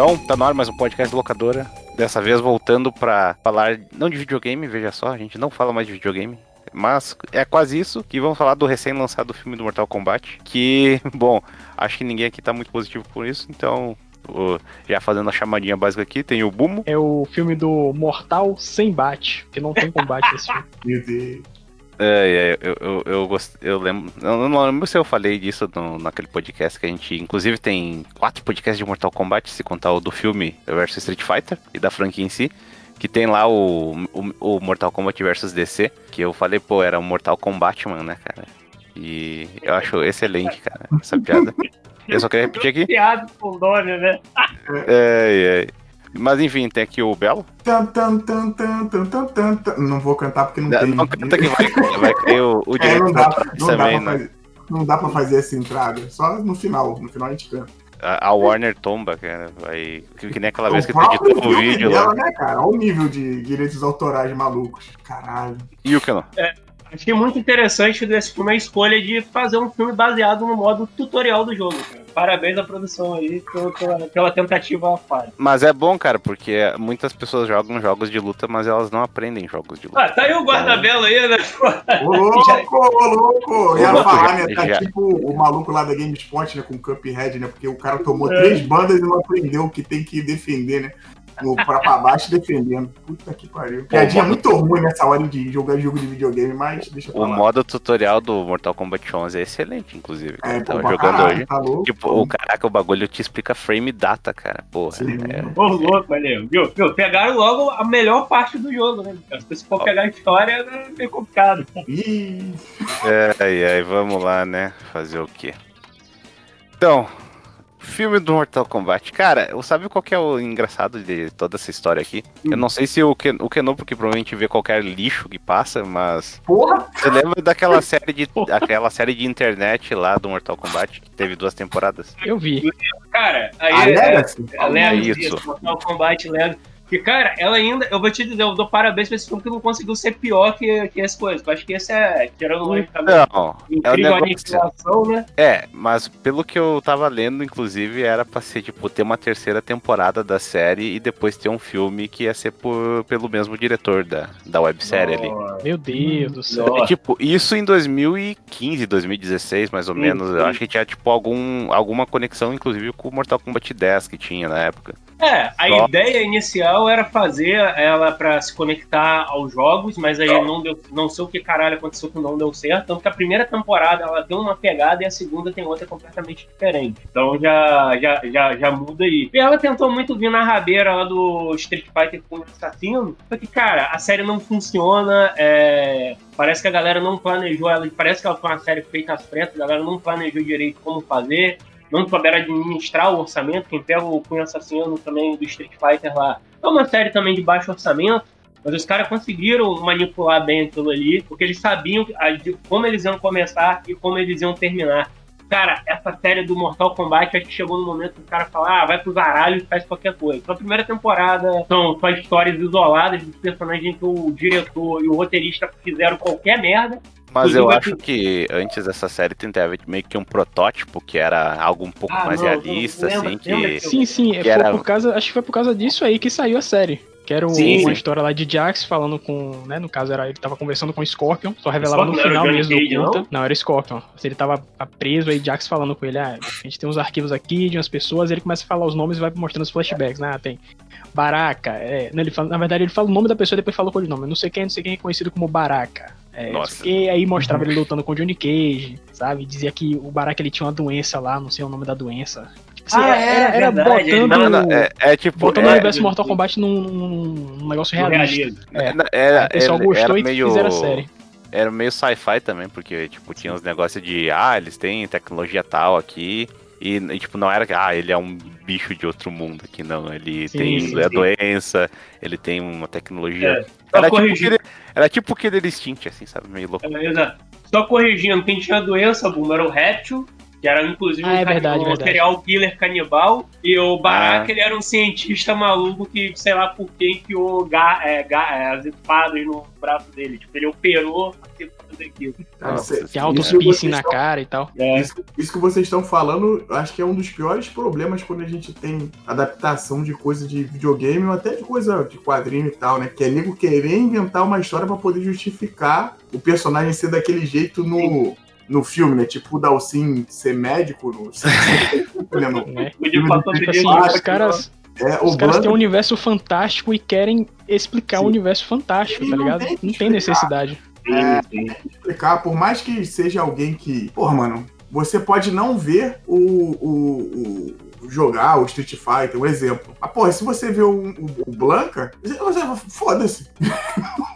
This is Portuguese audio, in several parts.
Então, tá no ar mais um podcast locadora. Dessa vez voltando pra falar não de videogame, veja só, a gente não fala mais de videogame. Mas é quase isso que vamos falar do recém-lançado filme do Mortal Kombat. Que, bom, acho que ninguém aqui tá muito positivo por isso, então já fazendo a chamadinha básica aqui, tem o Bumo. É o filme do Mortal sem bate, que não tem combate nesse filme. Meu Deus. É, é, eu, eu, eu, gost- eu lembro. Eu não lembro se eu falei disso no- naquele podcast que a gente. Inclusive tem quatro podcasts de Mortal Kombat, se contar o do filme versus Street Fighter e da franquia em si. Que tem lá o, o, o Mortal Kombat versus DC. Que eu falei, pô, era o Mortal Kombat, mano, né, cara? E eu acho excelente, cara, essa piada. Eu só queria repetir aqui. Piada com o nome, né? É, é. Mas enfim, tem aqui o Belo. Tan, tan, tan, tan, tan, tan, tan, tan. Não vou cantar porque não tem. Não canta que vai, vai cair o, o É, direito não dá, não, dá também, pra né? fazer, não dá pra fazer essa entrada. Só no final. No final a gente canta. A, a Warner tomba, cara. Vai. Que, que nem aquela vez que tu editou o vídeo dela, lá. né, cara? Olha o nível de direitos autorais malucos. Caralho. E o que não? Achei muito interessante desse filme a escolha de fazer um filme baseado no modo tutorial do jogo. cara. Parabéns à produção aí pela, pela- tentativa falha. Mas é bom, cara, porque muitas pessoas jogam jogos de luta, mas elas não aprendem jogos de luta. Ah, tá aí o guarda-belo aí, né? Ô louco, ô louco! Eu ia falar, né? Tá já. tipo o maluco lá da GameSpot, né? Com o Cuphead, né? Porque o cara tomou É. três bandas e não aprendeu que tem que defender, né? Pra, pra baixo defendendo. Puta que pariu. Piadinha mano. muito ruim nessa hora de jogar jogo de videogame, mas deixa pra O modo tutorial do Mortal Kombat 11 é excelente, inclusive. É, Eu tava jogando caralho, hoje. Tá louco? Tipo, o caraca, o bagulho te explica frame data, cara. Porra. Sim. É, Ô, louco, valeu. Viu? Viu? Pegaram logo a melhor parte do jogo, né? Se for pegar a história, é meio complicado. Ih, É, ai, ai, vamos lá, né? Fazer o quê? Então, filme do Mortal Kombat. Cara, sabe qual que é o engraçado de toda essa história aqui? Eu não sei se o, Ken, o Keno, porque provavelmente vê qualquer lixo que passa, mas. porra! Você lembra daquela série de. aquela série de internet lá do Mortal Kombat, que teve duas temporadas? Eu vi. Cara, aí A é, Legacy? a Legacy, isso. isso, Mortal Kombat Legacy. Que, cara, ela ainda, eu vou te dizer, eu dou parabéns pra esse filme que não conseguiu ser pior que, que esse coisa. Eu acho que esse é, tirando logicamente, Não, é o incrível a aniquilação, né? É, mas pelo que eu tava lendo, inclusive, era pra ser, tipo, ter uma terceira temporada da série e depois ter um filme que ia ser por, pelo mesmo diretor da, da websérie ali. Meu Deus do céu. Nossa. É, tipo, isso em 2015, 2016, mais ou Sim, menos. Eu acho que tinha, tipo, algum, alguma conexão, inclusive, com o Mortal Kombat 10 que tinha na época. É, a Só- ideia inicial era fazer ela pra se conectar aos jogos, mas aí não deu, não sei o que caralho aconteceu que não deu certo. Tanto que a primeira temporada ela tem uma pegada e a segunda tem outra completamente diferente. Então já, já, já, já muda aí. E ela tentou muito vir na rabeira lá do Street Fighter com o assassino, só que, cara, a série não funciona, é, Parece que a galera não planejou ela, parece que ela foi uma série feita às pressas, a galera não planejou direito como fazer não souberam administrar o orçamento. Quem pega o Cunho Assassino também do Street Fighter lá é uma série também de baixo orçamento. Mas os caras conseguiram manipular bem aquilo ali, porque eles sabiam como eles iam começar e como eles iam terminar. Cara, essa série do Mortal Kombat acho que chegou no momento que o cara fala, ah, vai pro zaralho e faz qualquer coisa. Então a primeira temporada são só histórias isoladas dos personagens que o diretor e o roteirista fizeram qualquer merda. Mas eu acho que antes dessa série tentava meio que um protótipo, que era algo um pouco Ah, mais não, realista, não, lembra- assim, lembra que. Sim, sim. é, Que foi era- por causa, acho que foi por causa disso aí que saiu a série. Que era Sim, uma sim. história lá de Jax falando com. Né, no caso, era ele tava conversando com o Scorpion, só revelava Scorpion no final mesmo Cage, não? Não? era Scorpion. Ele tava preso aí, Jax falando com ele, ah, a gente tem uns arquivos aqui de umas pessoas, ele começa a falar os nomes e vai mostrando os flashbacks. Ah, tem Baraka. É, não, ele fala, na verdade, ele fala o nome da pessoa e depois fala o nome. Não sei quem, não sei quem é conhecido como Baraka. É, Nossa. aí mostrava ele lutando com o Johnny Cage, sabe? Dizia que o Baraka ele tinha uma doença lá, não sei o nome da doença. Tipo, assim, Ah, é, era, era verdade, botando. Não, não, é, é tipo. Botando é, o universo Mortal Kombat num, num- negócio realista. Realismo. É. na- era, o pessoal era- gostou era e meio, fizeram a série. Era meio sci-fi também, porque, tipo, tinha uns negócios de, ah, eles têm tecnologia tal aqui. E, e, tipo, não era que, ah, ele é um bicho de outro mundo aqui, não. Ele Sim, tem sim, a sim. doença, ele tem uma tecnologia. É, Era tipo, aquele, era tipo aquele Instinct, assim, sabe? Meio louco. É, exato. Só corrigindo, quem tinha doença, Boom, era o Réptil, que era inclusive Ah, é um, verdade, um serial killer canibal, e o Baraka Ah. ele era um cientista maluco que, sei lá por que, enfiou ga, é, ga, é, as espadas no braço dele. Tipo, ele operou daquilo. Nossa, Tem altos isso que piercing vocês na estão- cara e tal. É, Isso, isso que vocês estão falando, acho que é um dos piores problemas quando a gente tem adaptação de coisa de videogame ou até de coisa de quadrinho e tal, né? Que é nego querer inventar uma história pra poder justificar o personagem ser daquele jeito no, no filme, né? Tipo o Dalsin ser médico no. né, no- Né? assim, os caras, é, o os caras têm Blanca- um universo fantástico e querem explicar Sim. o universo fantástico, E tá não ligado? tem que Não tem explicar. Necessidade. Sim, sim. explicar, por mais que seja alguém que. Porra, mano, você pode não ver o, o, o jogar o Street Fighter, um exemplo. Mas, porra, se você vê o, o, o Blanca, você foda-se.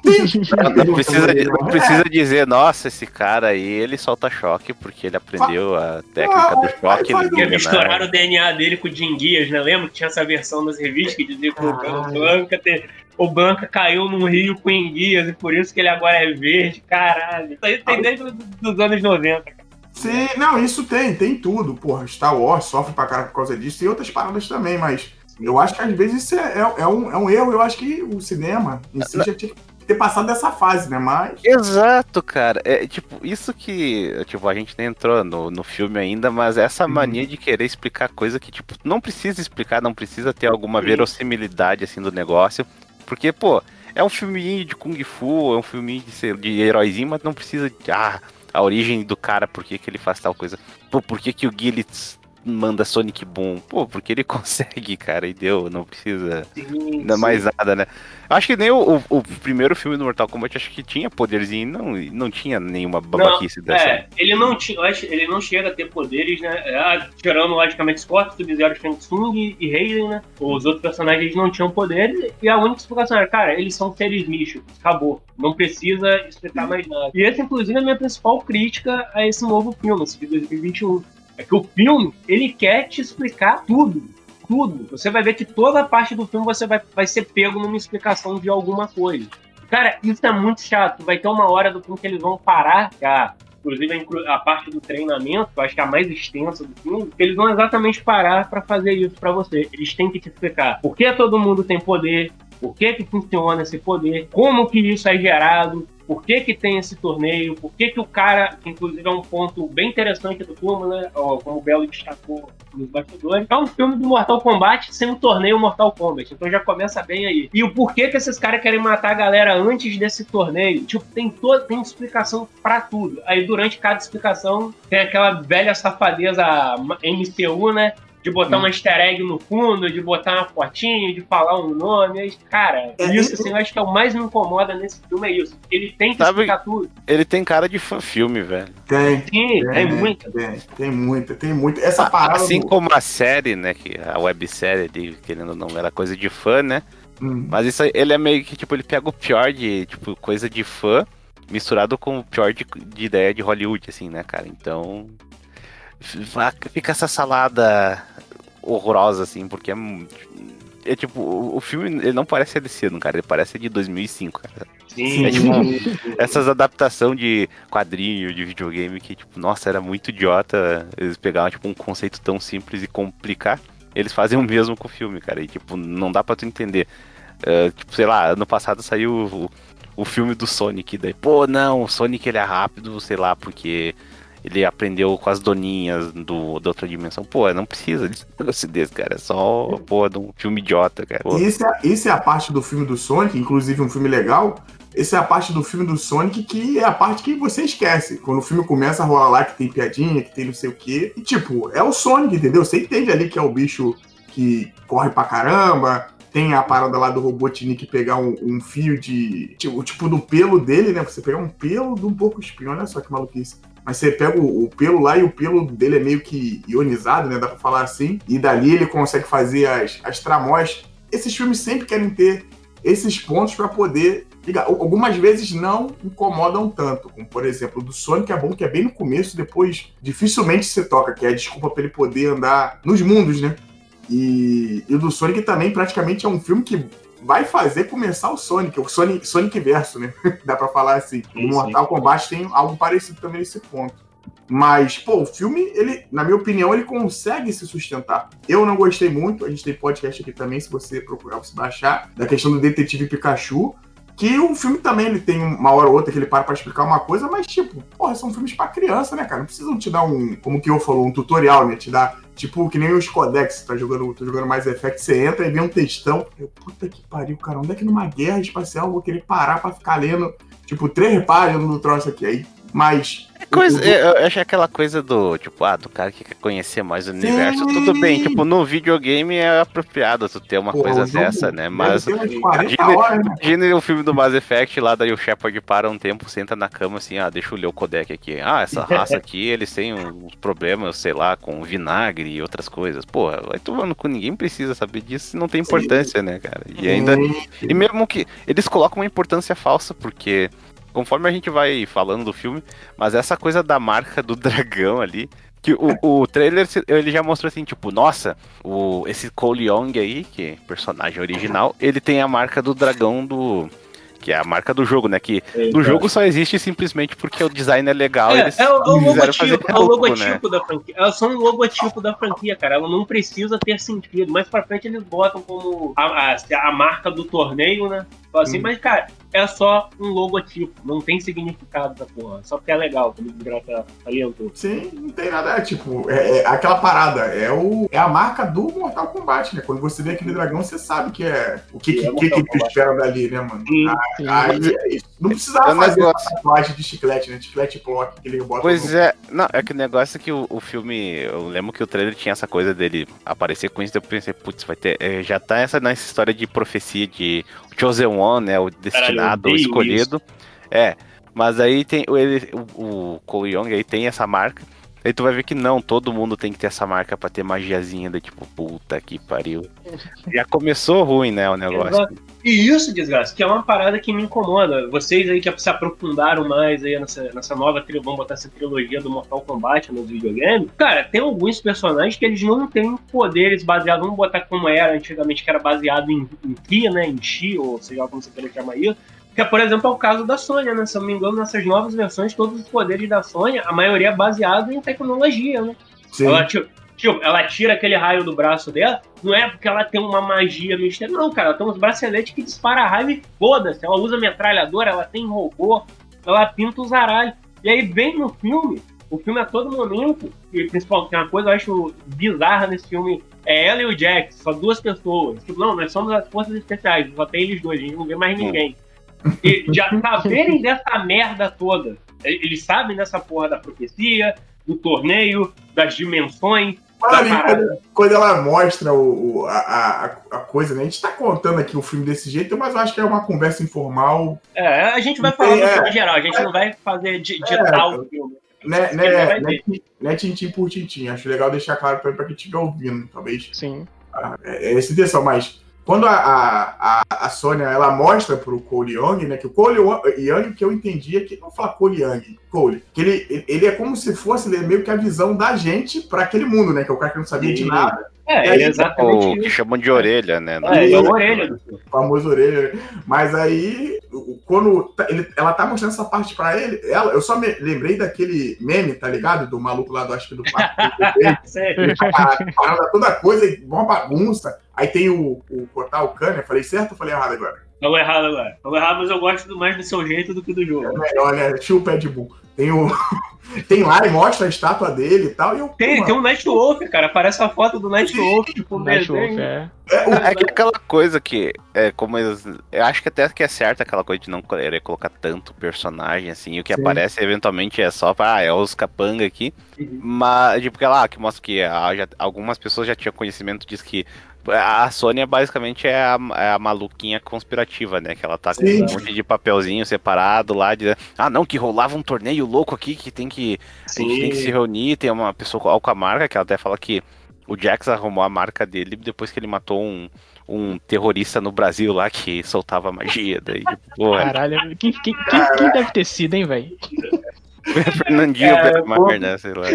Não precisa, não precisa dizer, nossa, esse cara aí, ele solta choque porque ele aprendeu a técnica do Ah, choque. Porque Guiana. misturaram o DNA dele com o Dinguias, né? Lembra que tinha essa versão das revistas que dizia que o Caralho. Blanca, te- o Blanca caiu num rio com enguias e por isso que ele agora é verde. Caralho. Isso aí tem desde os dos anos 90. cara. Sim, não, isso tem, tem tudo. Porra, Star Wars sofre pra caralho por causa disso e outras paradas também, mas eu acho que às vezes isso é, é, é um, é um erro. Eu acho que o cinema em si já tinha que ter passado dessa fase, né? Mas. Exato, cara. É tipo, isso que. Tipo, a gente nem entrou no, no filme ainda, mas essa Uhum. mania de querer explicar coisa que, tipo, não precisa explicar, não precisa ter alguma Sim. verossimilidade assim do negócio. Porque, pô, é um filminho de Kung Fu, é um filminho de, de heróizinho, mas não precisa de. Ah, a origem do cara, por que, que ele faz tal coisa. Pô, por que, que o Gillett manda Sonic Boom? Pô, porque ele consegue, cara, e deu, não precisa. Sim, Não é sim. mais nada, né? Acho que nem o, o- o primeiro filme do Mortal Kombat, acho que tinha poderzinho, não, não tinha nenhuma babaquice dessa. É, ele não, tinha, ele não chega a ter poderes, né? É, tirando, logicamente, Scott, Sub-Zero, Shang Tsung e Raiden, né? Os outros personagens não tinham poderes. E a única explicação era, cara, eles são seres místicos. Acabou. Não precisa explicar mais nada. E essa, inclusive, é a minha principal crítica a esse novo filme, esse de 2021. É que o filme, ele quer te explicar tudo. Tudo. Você vai ver que toda parte do filme você vai, vai ser pego numa explicação de alguma coisa. Cara, isso é muito chato. Vai ter uma hora do filme que eles vão parar, a, inclusive a a parte do treinamento, que eu acho que é a mais extensa do filme, que eles vão exatamente parar pra fazer isso pra você. Eles têm que te explicar por que todo mundo tem poder, por que que funciona esse poder, como que isso é gerado, por que que tem esse torneio, por que que o cara, inclusive é um ponto bem interessante do filme, né, como o Belo destacou nos bastidores, é um filme do Mortal Kombat sem um torneio Mortal Kombat, então já começa bem aí. E o porquê que esses caras querem matar a galera antes desse torneio, tipo, tem, tem explicação pra tudo. Aí durante cada explicação tem aquela velha safadeza MCU, né, de botar Hum. uma easter egg no fundo, de botar uma fotinho, de falar um nome. Cara, É, isso assim, eu acho que é o mais me incomoda nesse filme, é isso. Ele tem que Sabe- explicar tudo. Ele tem cara de fã-filme, velho. Tem. Sim, é muito. Tem, tem muita, tem muita. Essa parada. Assim do- como a série, né? Que a websérie ali, querendo ou não, era coisa de fã, né? Hum. Mas isso aí, ele é meio que, tipo, ele pega o pior de, tipo, coisa de fã, misturado com o pior de, de ideia de Hollywood, assim, né, cara? Então. Fica essa salada horrorosa, assim, porque é. É tipo, o, o filme ele não parece ser desse ano, cara. Ele parece de 2005, cara. Sim, É tipo, essas adaptações de quadrinho, de videogame, que, tipo, nossa, era muito idiota. Eles pegavam, tipo, um conceito tão simples e complicar. Eles fazem o mesmo com o filme, cara. E, tipo, não dá pra tu entender. É, tipo, sei lá, ano passado saiu o, o filme do Sonic. Daí, pô, não, o Sonic ele é rápido, sei lá, porque ele aprendeu com as doninhas do, da outra dimensão. Pô, não precisa de negócio desse, cara. É só, pô, de um filme idiota, cara. E Isso é, é a parte do filme do Sonic, inclusive um filme legal. Essa é a parte do filme do Sonic que é a parte que você esquece. Quando o filme começa a rolar lá que tem piadinha, que tem não sei o quê. E tipo, é o Sonic, entendeu? Você entende ali que é o bicho que corre pra caramba. Tem a parada lá do Robotnik pegar um, um fio de. Tipo, tipo, do pelo dele, né? Você pegar um pelo um porco espinho, olha só que maluquice. Mas você pega o, o pelo lá e o pelo dele é meio que ionizado, né? Dá pra falar assim. E dali ele consegue fazer as, as tramós. Esses filmes sempre querem ter esses pontos pra poder ligar. Al- Algumas vezes não incomodam tanto, como por exemplo do Sonic é bom que é bem no começo, depois dificilmente se toca, que é a desculpa pra ele poder andar nos mundos, né? E, e o do Sonic também praticamente é um filme que vai fazer começar o Sonic, o Sonic, Sonic Verso, né? Dá pra falar assim. Sim, No Mortal Kombat tem algo parecido também nesse ponto. Mas, pô, o filme, ele, na minha opinião, ele consegue se sustentar. Eu não gostei muito, a gente tem podcast aqui também, se você procurar, você baixar, da questão do Detetive Pikachu. Que o filme também ele tem uma hora ou outra que ele para pra explicar uma coisa, mas tipo, porra, são filmes pra criança, né, cara? Não precisam te dar um, como que eu falou, um tutorial, né? Te dar, tipo, que nem os codex, tá jogando, tá jogando mais Effect, você entra e vê um textão. Eu, puta que pariu, cara, onde é que numa guerra espacial eu vou querer parar pra ficar lendo, tipo, três páginas do troço aqui? Aí, mas Coisa, eu, eu acho aquela coisa do, tipo, ah, do cara que quer conhecer mais o universo, tudo bem, tipo, no videogame é apropriado tu ter uma Pô, coisa dessa, né? Mas deve ter uns 40 imagine, horas, né? o filme do Mass Effect lá, daí o Shepard para um tempo, senta na cama assim, ah, deixa eu ler o codec aqui. Ah, essa raça aqui, eles têm uns problemas, sei lá, com vinagre e outras coisas. Porra, vai tomando com ninguém precisa saber disso, não tem importância, né, cara? E ainda. E mesmo que. Eles colocam uma importância falsa, porque conforme a gente vai falando do filme, mas essa coisa da marca do dragão ali. Que o, o trailer ele já mostrou assim, tipo, nossa, o, esse Cole Young aí, que é personagem original, ele tem a marca do dragão do. Que é a marca do jogo, né? Que no jogo só existe simplesmente porque o design é legal. É, eles é, o, é o logotipo, é o logotipo da franquia. É só um logotipo da franquia, cara. Ela não precisa ter sentido. Mais pra frente eles botam como a, a, a marca do torneio, né? Assim, Hum. mas, cara, é só um logotipo. Não tem significado da porra. Só porque é legal, como o Desgraça alientou. Sim, não tem nada. É tipo, é, é aquela parada. É, o, é a marca do Mortal Kombat, né? Quando você vê aquele dragão, você sabe que é. O que, É que, que, que tu espera dali, né, mano? Sim. Sim. Aí é isso. Não precisava É um fazer negócio. uma tatuagem de chiclete, né? Chiclete block que ele bota Pois no... é, não, é que o negócio é que o, o filme, eu lembro que o trailer tinha essa coisa dele aparecer com isso, eu pensei, putz, vai ter, é, já tá essa nessa história de profecia de o Chosen One, né, o destinado, o odeio escolhido. É, mas aí tem o- ele, o, o Cole Young aí tem essa marca. Aí tu vai ver que não, todo mundo tem que ter essa marca pra ter magiazinha, da tipo, puta que pariu. Já começou ruim, né, o negócio. E isso, desgraça, que é uma parada que me incomoda. Vocês aí que se aprofundaram mais aí nessa, nessa nova trilogia, vamos botar essa trilogia do Mortal Kombat nos videogames. Cara, tem alguns personagens que eles não têm poderes baseados, vamos botar como era antigamente, que era baseado em, em Ki, né? Em Chi, ou seja como você queira chamar isso. Que, é, por exemplo, é o caso da Sônia, né? Se eu não me engano, nessas novas versões, todos os poderes da Sônia, a maioria é baseado em tecnologia, né? Sim. Ela, tipo, ela tira aquele raio do braço dela, não é porque ela tem uma magia mistério, não, cara. Ela tem uns braceletes que dispara raio e foda-se. Ela usa metralhadora, ela tem robô, ela pinta os aralhos. E aí vem no filme, o filme a todo momento, e principalmente tem uma coisa que eu acho bizarra nesse filme, é ela e o Jack, só duas pessoas. Tipo, não, nós somos as forças especiais, só tem eles dois, a gente não vê mais ninguém. E já saberem dessa merda toda, eles sabem dessa porra da profecia, do torneio, das dimensões, Mano, da quando, quando ela mostra o, o- a, a, a coisa, né? A gente tá contando aqui o filme desse jeito, mas eu acho que é uma conversa informal, É, a gente vai Não falar é. filme geral, a gente não vai fazer de, de É. tal filme. né? Né, né, né tintim por tintim. Acho legal deixar claro pra, pra quem estiver ouvindo, talvez. Sim. Ah, É, é essa intenção, mas quando a, a, a, Sônia ela mostra pro Cole Young, né? Que o Cole Young, o que eu entendi é que não falar Cole Young, Cole, que ele, ele é como se fosse ele é meio que a visão da gente pra aquele mundo, né? Que é o cara que não sabia de nada, É, aí, é exatamente O que isso. chamam de orelha, né? É, é a orelha filme. o famoso orelha. Mas aí, quando tá- ele- ela tá mostrando essa parte pra ele, ela, eu só me lembrei daquele meme, tá ligado? Do maluco lá do acho que do parque. Ele tá parada toda coisa, uma bagunça. Aí tem o, o cortar o cano, eu falei certo ou falei errado agora? Falou errado agora. Falou errado, mas eu gosto mais do seu jeito do que do É jogo. melhor, né? Chupa Ed Bull. Tem o. tem lá e mostra a estátua dele e tal. E eu, Tem, tem um Night Wolf, cara. Aparece a foto do Night Wolf, tipo, Night Wolf, é. é, o- É que aquela coisa que, é, como eles, eu acho que até que é certo aquela coisa de não querer colocar tanto personagem, assim, o que Sim. aparece eventualmente é só pra, ah, é os capanga aqui, Uhum. mas, tipo, lá, que mostra que ah, já- algumas pessoas já tinham conhecimento disso que a Sônia basicamente é a, é a maluquinha conspirativa, né, que ela tá com Sim. um monte de papelzinho separado lá, de, ah, não, que rolava um torneio louco aqui, que tem que, a gente tem que se reunir, tem uma pessoa com a marca, que ela até fala que o Jax arrumou a marca dele depois que ele matou um, um terrorista no Brasil lá que soltava magia. Daí, tipo, porra, Caralho, quem, quem, quem, quem deve ter sido, hein, velho? Fernandinho É, pô. né? Sei lá.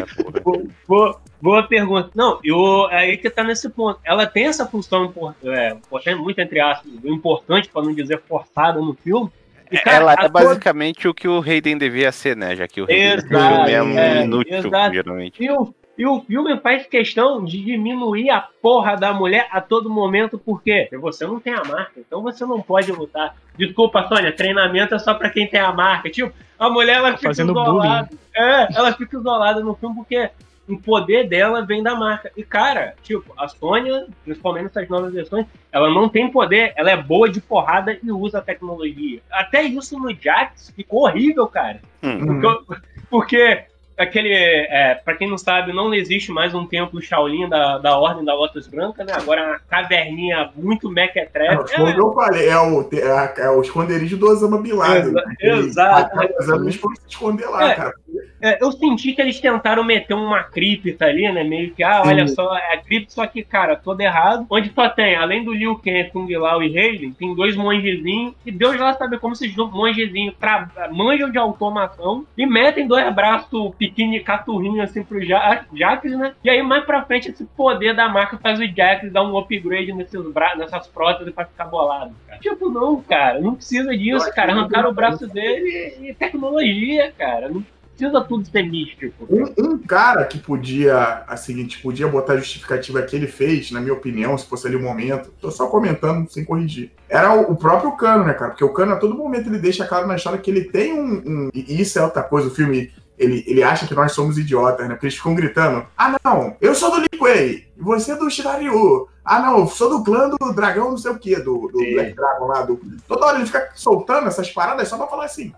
Boa, boa, boa pergunta. Não, eu, é aí que tá nesse ponto. Ela tem essa função é, importante, muito entre aspas, importante, pra não dizer forçada no filme. E, cara, Ela é basicamente o que o Hayden devia ser, né? Já que o Hayden Exato, é um é, inútil, exato. geralmente. E o, E o filme faz questão de diminuir a porra da mulher a todo momento, por quê? Porque você não tem a marca, então você não pode lutar. Desculpa, Sônia, treinamento é só pra quem tem a marca. Tipo, a mulher ela Tá fica isolada. É, ela fica isolada no filme porque o poder dela vem da marca. E, cara, tipo, a Sônia, principalmente nessas novas versões, ela não tem poder, ela é boa de porrada e usa a tecnologia. Até isso no Jax ficou horrível, cara. Hum. Porque, porque aquele. É, pra quem não sabe, não existe mais um templo Shaolin da, da Ordem da Lotus Branca, né? Agora é uma caverninha muito mequetrefe. Como eu falei, é o, é, é o esconderijo do Osama Bin Laden. Exa- né? Ele- exato. a- Os anos foram se esconder lá, É. cara. É, eu senti que eles tentaram meter uma cripta ali, né? Meio que, ah, olha Sim. só, é a cripta, só que, cara, todo errado. Onde só tem, além do Liu Kang, Kung Lao e Raiden, tem dois mongezinhos. E Deus lá sabe como esses mongezinhos tra- manjam de automação e metem dois braços pequenos, caturrinhos assim pro Ja- Jax, né? E aí, mais pra frente, esse poder da marca faz o Jax dar um upgrade nesses bra nessas próteses pra ficar bolado. Cara. Tipo, não, cara, não precisa disso, cara. Arrancaram o braço dele e tecnologia, cara. Não precisa tudo ser místico. Um, um cara que podia, a seguinte, podia botar a justificativa que ele fez, na minha opinião, se fosse ali o momento, tô só comentando sem corrigir, era o, o próprio Cano, né, cara? Porque o Cano, a todo momento, ele deixa claro na história que ele tem um. um- e isso é outra coisa, o filme. Ele, ele acha que nós somos idiotas, né? Porque eles ficam gritando: Ah, não, eu sou do e você é do Shiraryu. Ah, não, eu sou do clã do dragão, não sei o quê, do, do. Black Dragon lá. Do... Toda hora ele fica soltando essas paradas só pra falar assim: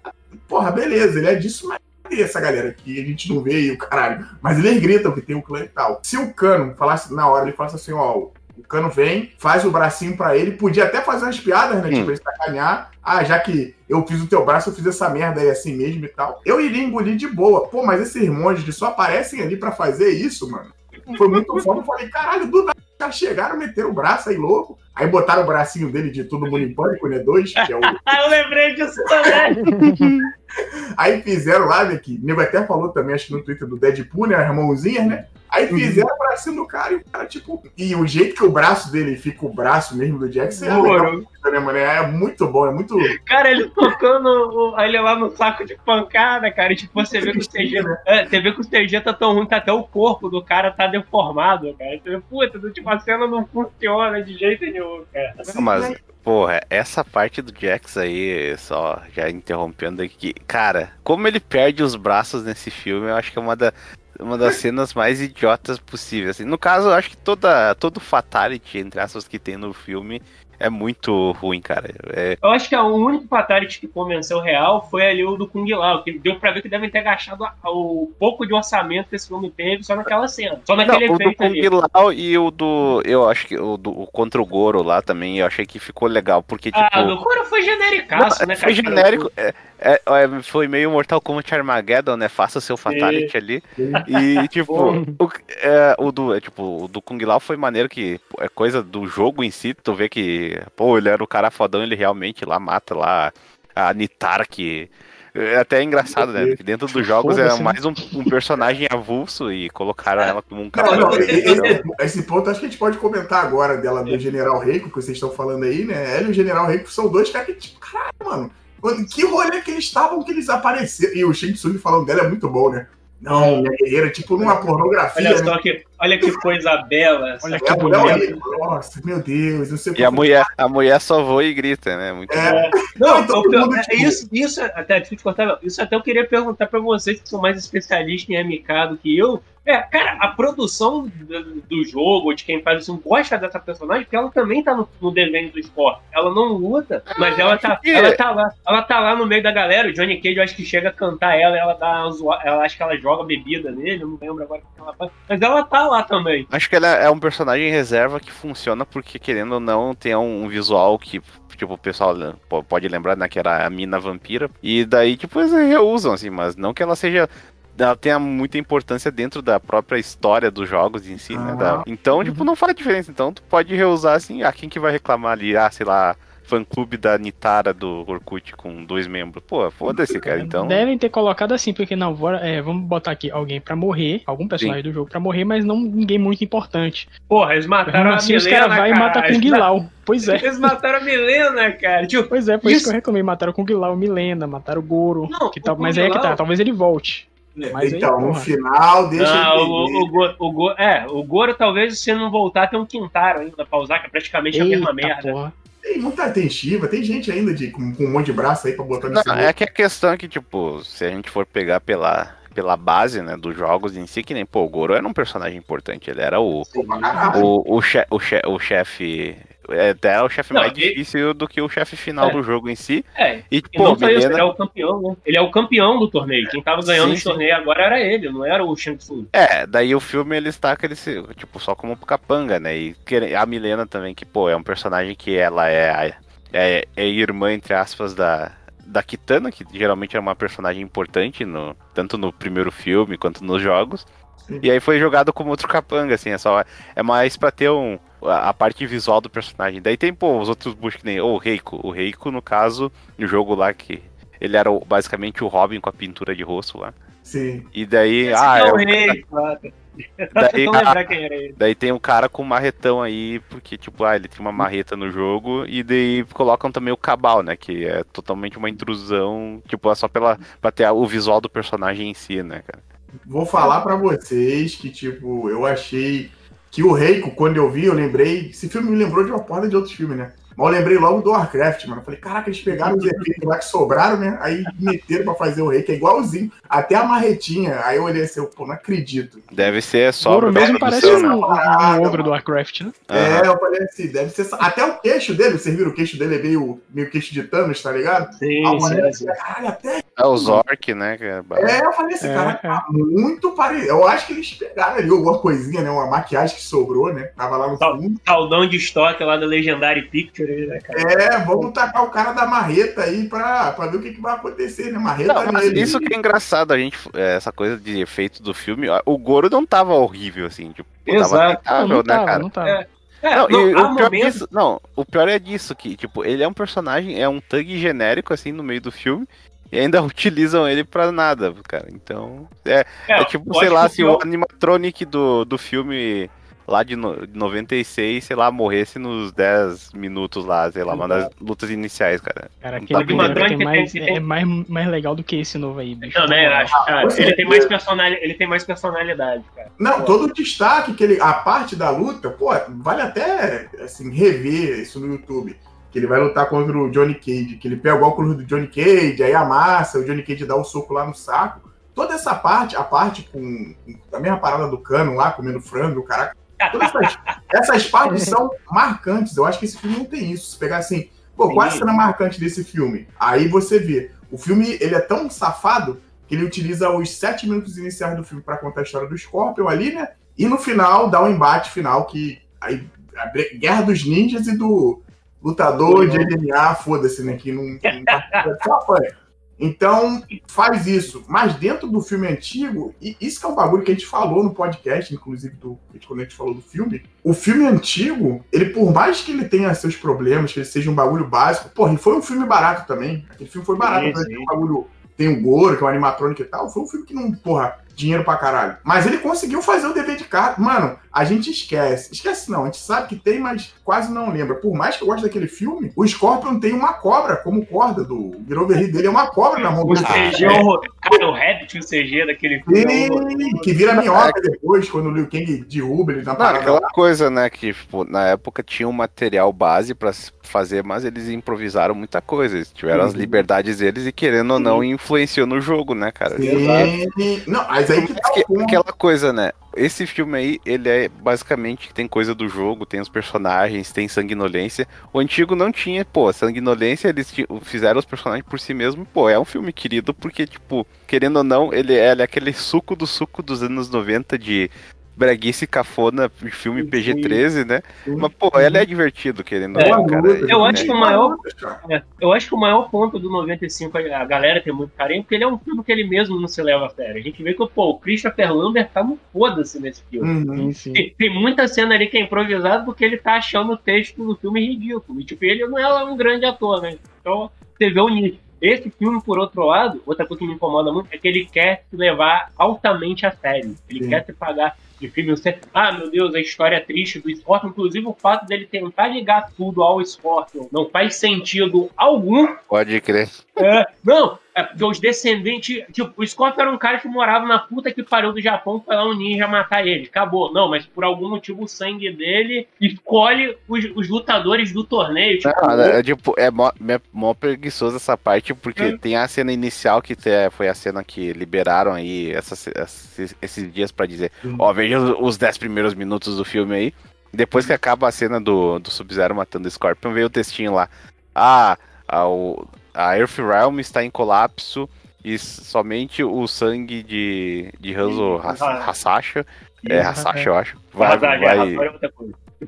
Porra, beleza, ele é disso, mas cadê essa galera que a gente não vê e o caralho? Mas eles gritam que tem o clã e tal. Se o Cano falasse na hora, ele falasse assim: Ó, o Cano vem, faz o bracinho pra ele, podia até fazer umas piadas, né? Hum. Tipo, ele sacanear. Ah, já que eu fiz o teu braço, eu fiz essa merda aí assim mesmo e tal. Eu iria engolir de boa. Pô, mas esses monges só aparecem ali pra fazer isso, mano. Foi muito foda. Eu falei, caralho, do nada, os caras chegaram, meteram o braço aí louco. Aí botaram o bracinho dele de todo mundo em pânico, né? Dois, que é o. Ah, eu lembrei disso também. Aí fizeram lá, né? Que o nego até falou também, acho que no Twitter do Deadpool, né? As mãozinhas, né? Aí fizeram o bracinho do cara e o cara, tipo. E o jeito que o braço dele fica o braço mesmo do Jackson é legal, né, mano? É muito bom, é muito. Cara, ele tocando o- ele lá no saco de pancada, cara. E, tipo, você vê que o CG. É, você vê que o CG tá tão ruim que até o corpo do cara tá deformado, cara. Você vê, puta, tipo, a cena não funciona de jeito nenhum, cara. Mas, porra, essa parte do Jax aí, só já interrompendo aqui, cara, como ele perde os braços nesse filme, eu acho que é uma, da, uma das cenas mais idiotas possíveis. Assim, no caso, eu acho que toda, todo fatality, entre aspas, que tem no filme é muito ruim, cara. É, Eu acho que o único fatality que convenceu real foi ali o do Kung Lao, que deu pra ver que devem ter gastado o pouco de orçamento que esse filme teve só naquela cena. Só naquele não, o do efeito. Kung Lao e o do. Eu acho que o do o contra o Goro lá também, eu achei que ficou legal, porque, tipo. Ah, do Coro foi genericaço, Não, né, foi cara? genérico. É, é, é, foi meio Mortal Kombat Armageddon, né? Faça o seu Fatality ali. E, tipo, o, é, o do, é, tipo, o do Kung Lao foi maneiro que pô, é coisa do jogo em si. Tu vê que, pô, ele era o cara fodão, ele realmente lá mata lá a Nitara, que. É até engraçado, né? Porque dentro dos jogos era mais um, um personagem avulso e colocaram ela como um não, esse, esse- esse ponto acho que a gente pode comentar agora dela do General Reiko, que vocês estão falando aí, né? Ela e o General Reiko são dois caras que, tipo, caralho, mano. Que rolê que eles estavam que eles apareceram? E o Shang Tsung falando dela é muito bom, né? Não, minha guerreira, tipo numa pornografia, Olha né? só que, olha que coisa bela. essa Olha É que a mulher. Nossa, meu Deus, não sei e a mulher, a mulher só voa e grita, né? Muito. É, Não, Então, o todo pior- mundo, é isso, isso até, deixa eu te cortar, não. isso até eu queria perguntar pra vocês que são mais especialistas em MK do que eu. É, cara, a produção do, do jogo, de quem faz isso, gosta dessa personagem, porque ela também tá no, no desenho do esporte. Ela não luta, mas ela tá, que- ela tá lá. Ela tá lá no meio da galera. O Johnny Cage, eu acho que chega a cantar ela, ela dá uma zoa, ela acha que ela joga bebida nele, eu não lembro agora o que ela faz. Mas ela tá lá também. Acho que ela é um personagem reserva que funciona porque, querendo ou não, tem um visual que, tipo, o pessoal né, po- pode lembrar, né, que era a mina vampira. E daí, tipo, eles reusam, assim, mas não que ela seja. Ela tenha muita importância dentro da própria história dos jogos em si, né? Ah. da- Então, tipo, não faz diferença. Então, tu pode reusar, assim, ah, quem que vai reclamar ali? Ah, sei lá, fã-clube da Nitara do Orkut com dois membros. Pô, foda-se, cara. Então. Devem ter colocado assim, porque não, é, vamos botar aqui alguém pra morrer, algum personagem do jogo pra morrer, mas não ninguém muito importante. Porra, eles mataram Mesmo a assim, os Milena, caras vão e matam cara. Kung Lao. Pois é. Eles mataram a Milena, cara. Tipo, Pois é, foi isso, Isso- que eu reclamei. Mataram o Kung Lao, Milena, mataram o Goro. Não, que o tal, mas Kung aí é que tá, talvez ele volte. Mas aí, então, no porra. final, deixa Não, eu o, o, Go- o, Go- é, o Goro talvez se não voltar tem um Quintaro ainda pra usar, que é praticamente a mesma Eita, merda. porra. Tem muita tem Shiva, tem gente ainda de, com, com um monte de braço aí pra botar Não, é que a questão é que, tipo, se a gente for pegar pela, pela base, né, dos jogos em si, que nem, pô, o Goro era um personagem importante, ele era o, pra caralho. o, o, che, o, che, o chefe, é até o chefe mais ele- difícil do que o chefe final É. do jogo em si, É, e, e pô, não só isso, ele é o campeão, né? Ele é o campeão do torneio. Quem tava ganhando sim. torneios agora era ele, não era o Shang Tsung. É, daí o filme ele destaca ele, se- tipo, só como capanga, né? E a Milena também, que, pô, é um personagem que ela é, a- é, é irmã, entre aspas, da, da Kitana, que geralmente é uma personagem importante, no, tanto no primeiro filme quanto nos jogos. Sim. E aí foi jogado como outro capanga, assim, é só. É mais pra ter um, a, a parte visual do personagem. Daí tem, pô, os outros bush que nem. Ou o Reiko. O Reiko, no caso, no jogo lá que. Ele era o- basicamente o Robin com a pintura de rosto lá. Sim. E daí. Esse ah, é é o o- rei, Flávio. Eu tô Daí- ele. Daí tem um cara com marretão aí, porque, tipo, ah, ele tem uma marreta no jogo, e daí colocam também o Cabal, né? Que é totalmente uma intrusão, tipo, é só pela, pra ter o visual do personagem em si, né, cara? Vou falar pra vocês que, tipo, eu achei que o Reiko, quando eu vi, eu lembrei. Esse filme me lembrou de uma porta de outros filmes, né? Mas eu lembrei logo do Warcraft, mano. Eu falei, caraca, eles pegaram os efeitos lá que sobraram, né? Aí meteram pra fazer o Reiko, é igualzinho. Até a marretinha. Aí eu olhei assim, eu, pô, não acredito. Deve ser só. Goro mesmo parece um, né? um, ogro do Warcraft, né? É, eu falei assim, deve ser. Até o queixo dele, vocês viram? O queixo dele é meio, meio queixo de Thanos, tá ligado? Sim, A sim, caralho, até. É o Zork, né? que é- É, eu falei assim, É, cara, tá muito parecido. Eu acho que eles pegaram ali alguma coisinha, né? Uma maquiagem que sobrou, né? Tava lá no fundo. Caldão de estoque lá da Legendary Picture, né, cara? É, vamos tacar o cara da marreta aí pra, pra ver o que, que vai acontecer, né? Marreta Não, mas nele. isso que é engraçado, a gente. é, Essa coisa de efeito do filme. O Goro não tava horrível, assim, tipo, tava Exato. Não, aceitável, né, tava, cara? não tava. É. É, Não, não, e o pior momentos- disso, não, o pior é disso, que, tipo, ele é um personagem, é um thug genérico, assim, no meio do filme, e ainda utilizam ele pra nada, cara. Então, é, é tipo, eu sei lá, se pior- o animatronic do, do filme lá de no- de 96, sei lá, morresse nos 10 minutos lá, sei lá, uma das lutas iniciais, cara. Cara, Não aquele tá tem mais, Tem- é mais, mais legal do que esse novo aí, bicho. Na moral. acho, cara. Ele tem, mais personalidade, ele tem mais personalidade, cara. Não, todo o destaque que ele. A parte da luta, pô, vale até assim, rever isso no YouTube. Que ele vai lutar contra o Johnny Cage, que ele pega o óculos do Johnny Cage, aí amassa, o Johnny Cage dá o soco lá no saco. Toda essa parte, a parte com, com a mesma parada do cano lá, comendo frango, caraca. Essas, essas partes são marcantes. Eu acho que esse filme não tem isso. Se pegar assim, pô, qual é a cena marcante desse filme? Aí você vê. O filme, ele é tão safado que ele utiliza os sete minutos iniciais do filme para contar a história do Scorpion ali, né? E no final dá um embate final que aí a guerra dos ninjas e do lutador de MMA, foda-se, né? Que não, não só apanha. Então, faz isso. Mas dentro do filme antigo, e isso que é um bagulho que a gente falou no podcast, inclusive, do, quando a gente falou do filme. O filme antigo, ele, por mais que ele tenha seus problemas, que ele seja um bagulho básico, porra, e foi um filme barato também. Aquele filme foi barato, Sim, sim. ter um bagulho. Tem o Goro, que é um animatrônico e tal. Foi um filme que não, porra, dinheiro pra caralho. Mas ele conseguiu fazer o dever de casa. Mano, a gente esquece. Esquece não, a gente sabe que tem, mas quase não lembra. Por mais que eu goste daquele filme, o Scorpion tem uma cobra como corda do Grover dele. É uma cobra na mão O dele. CG, é cara, o Rabbit, o CG daquele filme. é horror- Sim, que vira minhoca depois, quando o Liu Kang derruba ele na Não, parada aquela lá. coisa, né, que tipo, na época tinha um material base pra se fazer, mas eles improvisaram muita coisa. Eles tiveram as Uhum. liberdades deles e, querendo ou não, influenciou no jogo, né, cara? Sim. Não, mas aí que tá Que- ponto. aquela coisa, né? Esse filme aí, ele é basicamente tem coisa do jogo, tem os personagens, tem sanguinolência. O antigo não tinha, pô, sanguinolência, eles fizeram os personagens por si mesmo. Pô, é um filme querido porque, tipo, querendo ou não, ele é, ele é aquele suco do suco dos anos 90 de breguice cafona, filme Sim. PG-13, né? Mas, pô, ele é divertido, querendo ou É, não, cara. luta, eu acho que o maior- cara. É, eu acho que o maior ponto do 95, a galera tem muito carinho, porque ele é um filme que ele mesmo não se leva a sério. A gente vê que pô, o Christopher Lambert tá no foda-se nesse filme. Uhum. Tem, tem muita cena ali que é improvisado porque ele tá achando o texto do filme ridículo. E, tipo, ele não é um grande ator, né? Então, você vê o nível. Esse filme, por outro lado, outra coisa que me incomoda muito é que ele quer se levar altamente a sério. Ele Sim. quer se pagar. De filme. Você, ah, meu Deus, a história é triste do Scorpion. Inclusive, o fato dele tentar ligar tudo ao Scorpion não faz sentido algum. Pode crer. É, não, é porque os descendentes. Tipo, o Scorpion era um cara que morava na puta que pariu do Japão, foi lá um ninja matar ele. Acabou. Não, mas por algum motivo o sangue dele escolhe os, os lutadores do torneio. Tipo, Não, é, tipo, é mó, é mó preguiçoso essa parte, porque É. tem a cena inicial que foi a cena que liberaram aí essas- esses, esses dias pra dizer, ó, veja os- os 10 primeiros minutos do filme aí. Depois que acaba a cena do, do Sub-Zero matando o Scorpion, veio o textinho lá. Ah, a, o- a Earth Realm está em colapso e somente o sangue de, de Hanzo Has-. Hasashi, é Hasashi, eu acho, vai, guerra vai,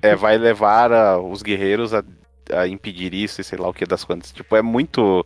é é, vai levar a- os guerreiros a, a impedir isso e sei lá o que das quantas. Tipo, é muito.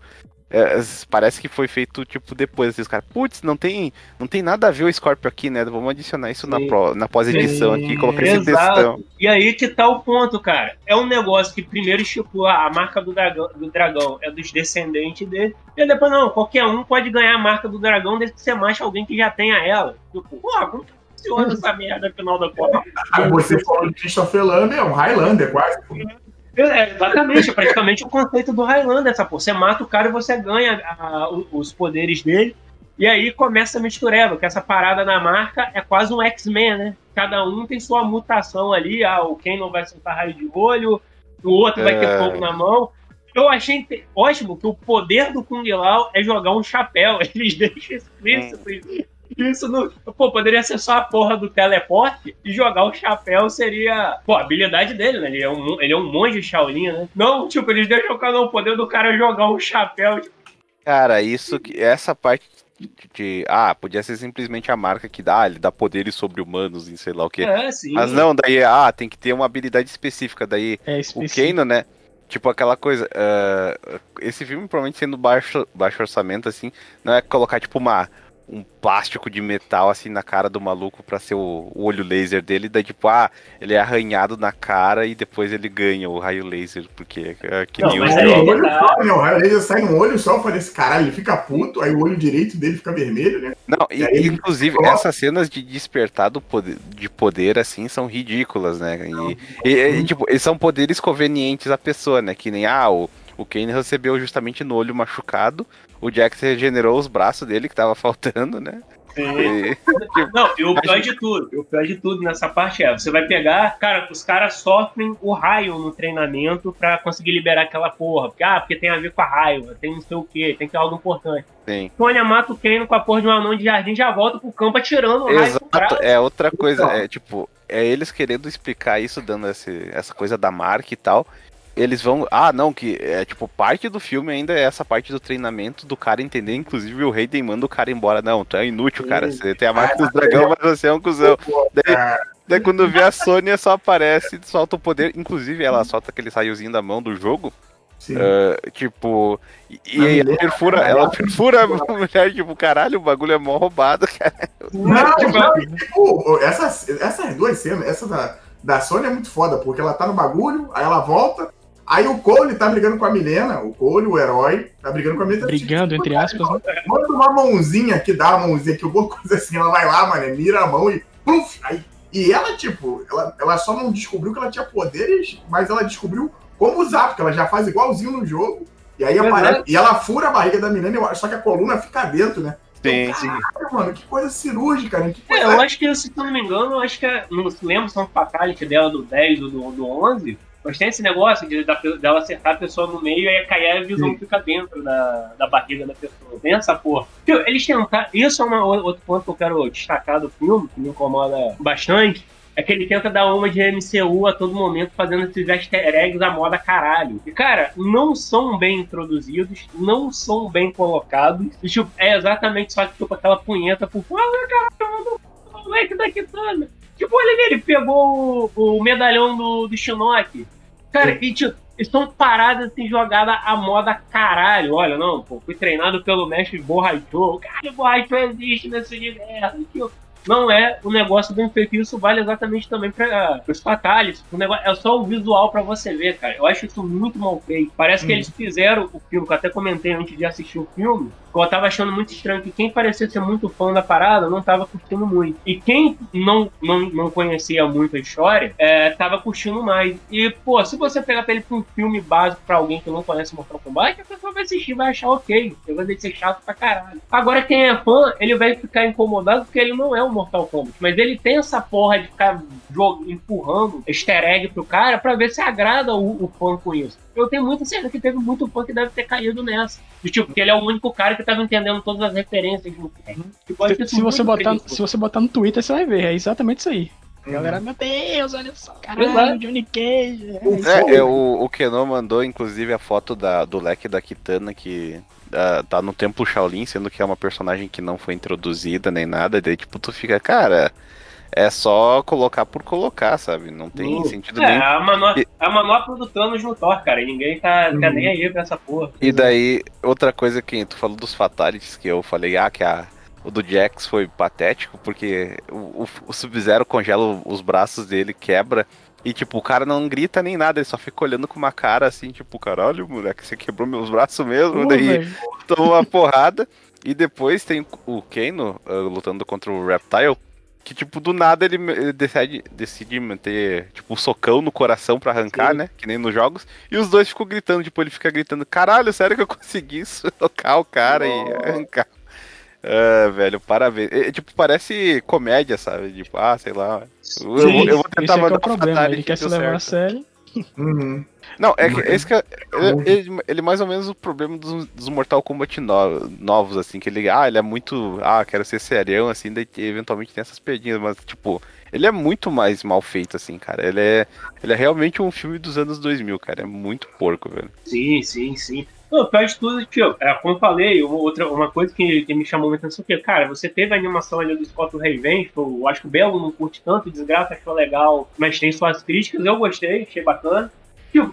É, parece que foi feito, tipo, depois esses caras. Putz, não tem, não tem nada a ver o Scorpio aqui, né? Vamos adicionar isso na, na pós-edição aqui colocar esse textão. E aí que tá o ponto, cara. É um negócio que primeiro estipula a marca do dragão, do dragão é dos descendentes dele. E depois, não, qualquer um pode ganhar a marca do dragão desde que você mache alguém que já tenha ela. Tipo, porra, como que funciona essa merda afinal da conta? Você falou de Christopher Lambert, é um Highlander quase. É, exatamente, é praticamente o conceito do Highlander, essa porra. Você mata o cara e você ganha a- os poderes dele. E aí começa a mistureba, que essa parada na marca é quase um X-Men, né? Cada um tem sua mutação ali. Ah, o Ken não vai soltar raio de olho, o outro vai ter É. fogo na mão. Eu achei ótimo que o poder do Kung Lao é jogar um chapéu. Eles deixam explícito. Isso não. Pô, poderia ser só a porra do teleporte e jogar o chapéu seria. Pô, a habilidade dele, né? Ele é um, ele é um monge Shaolin, né? Não, tipo, eles deixam o cara o poder do cara jogar um chapéu. Tipo, Cara, isso que. Essa parte de, de- Ah, podia ser simplesmente a marca que dá, ele dá poderes sobre-humanos e sei lá o que. é, sim. Mas não, daí, ah, tem que ter uma habilidade específica. Daí É o específico. Kano, né? Tipo aquela coisa. ah, esse filme, provavelmente sendo baixo, baixo orçamento, assim, não é colocar, tipo, uma. Um plástico de metal assim na cara do maluco pra ser o, o olho laser dele, daí tipo, ah, ele é arranhado na cara e depois ele ganha o raio laser, porque é que Não, nem olho só, né? O raio laser sai um olho só, eu falei assim, caralho, ele fica puto, aí o olho direito dele fica vermelho, né? Não, e, E ele inclusive, coloca- essas cenas de despertar do poder, de poder, assim, são ridículas, né? E, e- e, tipo, eles são poderes convenientes à pessoa, né? Que nem, ah, o, o Kane recebeu justamente no olho machucado, o Jax regenerou os braços dele, que tava faltando, né? E- Não, e o pior de tudo, o pior de tudo nessa parte é, você vai pegar, cara, os caras sofrem o raio no treinamento pra conseguir liberar aquela porra. Porque, ah, porque tem a ver com a raiva, tem não sei o que, tem que ter algo importante. Sim. Tônia mata o Kano com a porra de um anão de jardim já volta pro campo atirando o raio Exato, braço. é outra coisa, Então. é tipo, é eles querendo explicar isso, dando esse, essa coisa da marca e tal. Eles vão. Ah, não, que é tipo, parte do filme ainda é essa parte do treinamento do cara entender. Inclusive, o rei manda o cara embora. Não, tu é inútil, cara. Você tem a marca dos dragão, mas você é um cuzão. Daí, Ah, daí quando vê a Sônia, só aparece e solta o poder. Inclusive, ela solta aquele raiozinho da mão do jogo. sim. ah, tipo. E, e aí ela perfura, ela perfura a mulher, tipo, caralho, o bagulho é mó roubado, cara. Não, Tipo, não, tipo, essas, essas duas cenas, essa da, da Sônia é muito foda, porque ela tá no bagulho, aí ela volta, aí o Cole tá brigando com a Milena, o Cole, o herói, tá brigando com a Milena. Brigando, entre aspas, né? Manda uma mãozinha que dá a mãozinha que alguma coisa assim, ela vai lá, mano, mira a mão e pluf, aí, e ela, tipo, ela, ela só não descobriu que ela tinha poderes, mas ela descobriu como usar, porque ela já faz igualzinho no jogo. E aí Exato. aparece, e ela fura a barriga da Milena, só que a coluna fica dentro, né? Sim, Caralho, mano, que coisa cirúrgica, né? Que É, coisa... eu acho que, se eu não me engano, eu acho que é, não lembro se é um fatality dela do 10 ou do, do 11, mas tem esse negócio de, da, dela acertar a pessoa no meio e cair a visão Sim. fica dentro da, da barriga da pessoa. Tem essa porra. Eles tentaram. Isso é uma, outro ponto que eu quero destacar do filme, que me incomoda bastante. É que ele tenta dar uma de MCU a todo momento, fazendo esses easter eggs à moda caralho. E, cara, não são bem introduzidos, não são bem colocados. E, tipo, é exatamente só tipo, aquela punheta por fora, caralho, o moleque da Kitana. Tipo, olha ele pegou o, o medalhão do, do Shinnok. Cara, e tipo, eles estão paradas assim, jogada a moda caralho. Olha, não, pô, fui treinado pelo mestre Borrachou. Cara, Borrachou existe nesse universo. Tipo, não é um negócio bem feito. Isso vale exatamente também para os fatales. O negócio é só o visual para você ver, cara. Eu acho isso muito mal feito. Parece que Hum. eles fizeram o filme, que eu até comentei antes de assistir o filme. Porque eu tava achando muito estranho que quem parecia ser muito fã da parada não tava curtindo muito. E quem não, não, não conhecia muito a história, é, tava curtindo mais. E, pô, se você pegar ele pra um filme básico pra alguém que não conhece Mortal Kombat, vai assistir vai achar ok. Ele vai ser chato pra caralho. Agora, quem é fã, ele vai ficar incomodado porque ele não é um Mortal Kombat. Mas ele tem essa porra de ficar empurrando easter egg pro cara pra ver se agrada o, o fã com isso. Eu tenho muita certeza que teve muito fã que deve ter caído nessa. E, tipo, porque ele é o único cara que tava entendendo todas as referências do se, se você botar, se você botar no Twitter, você vai ver. É exatamente isso aí. A galera, meu Deus, olha só, caralho, Johnny Cage. É, é, é o, o Kenon mandou, inclusive, a foto da, do leque da Kitana, que uh, tá no Templo Shaolin, sendo que é uma personagem que não foi introduzida nem nada. Daí, tipo, tu fica, cara, é só colocar por colocar, sabe? Não tem uh, sentido é, nenhum. É a, manopla, e... a manopla do Thanos no Thor, cara. E ninguém tá, uhum. tá nem aí pra essa porra. E daí, outra coisa que tu falou dos Fatalities, que eu falei, ah, que a, o do Jax foi patético, porque o, o, o Sub-Zero congela os braços dele, quebra. E, tipo, o cara não grita nem nada, ele só fica olhando com uma cara assim, tipo, caralho, moleque, você quebrou meus braços mesmo. Uh, daí tomou uma porrada. E depois tem o Kano uh, lutando contra o Reptile, que, tipo, do nada ele, ele decide, decide manter, tipo, um socão no coração para arrancar, Sim. né? Que nem nos jogos. E os dois ficam gritando, tipo, ele fica gritando, caralho, sério que eu consegui socar o cara oh. e arrancar. Ah, velho, parabéns. É, tipo, parece comédia, sabe? Tipo, ah, sei lá. Eu, Sim, eu vou tentar mandar é, é o problema, ele quer se levar certo. a sério. Uhum. Não, é que esse que é, ele, ele, mais ou menos o problema dos, dos Mortal Kombat no, novos, assim, que ele, ah, ele é muito, ah, quero ser serião, assim, daí eventualmente tem essas pedinhas, mas, tipo, ele é muito mais mal feito, assim, cara. Ele é, ele é realmente um filme dos anos 2000, cara. É muito porco, velho. Sim, sim, sim. Não, pior de tudo, tio, é, como eu falei, uma, outra, uma coisa que, que me chamou muita atenção, que, cara, você teve a animação ali do Scott Revenge, eu acho que o Belo não curte tanto, Desgraça achou legal, mas tem suas críticas, eu gostei, achei bacana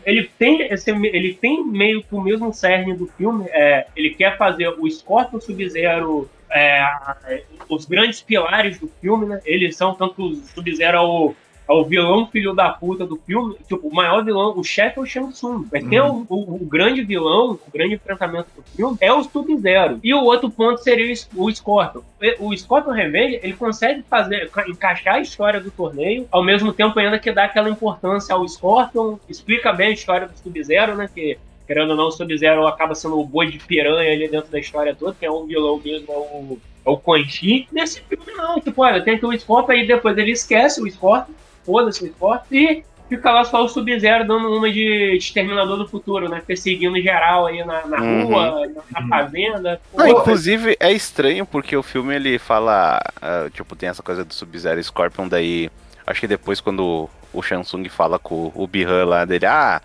ele tem, esse, ele tem meio que o mesmo cerne do filme. É, ele quer fazer o Scorpion Sub-Zero é, os grandes pilares do filme, né? Eles são tanto o Sub-Zero é o vilão filho da puta do filme. Tipo, o maior vilão, o chefe é o Shang Tsung. Mas tem uhum. o, o, o, grande vilão, o grande enfrentamento do filme é o Sub-Zero. E o outro ponto seria o, o Scorpion. O Scorpion Revenge, ele consegue fazer, encaixar a história do torneio, ao mesmo tempo ainda que dá aquela importância ao Scorpion, explica bem a história do Sub-Zero, né? Que querendo ou não, o Sub-Zero acaba sendo o boi de piranha ali dentro da história toda, que é um vilão mesmo, é o, é o Quan Chi. Nesse filme não, tipo, olha, tem que o Scorpion, aí depois ele esquece o Scorpion, foda-se o esporte, e fica lá só o Sub-Zero dando uma de Exterminador do Futuro, né? Perseguindo geral aí na, na uhum. rua, na, uhum. fazenda. Não, inclusive, é estranho porque o filme ele fala. Uh, tipo, tem essa coisa do Sub-Zero e Scorpion, daí. Acho que depois quando o Shansung fala com o Bihan lá dele, ah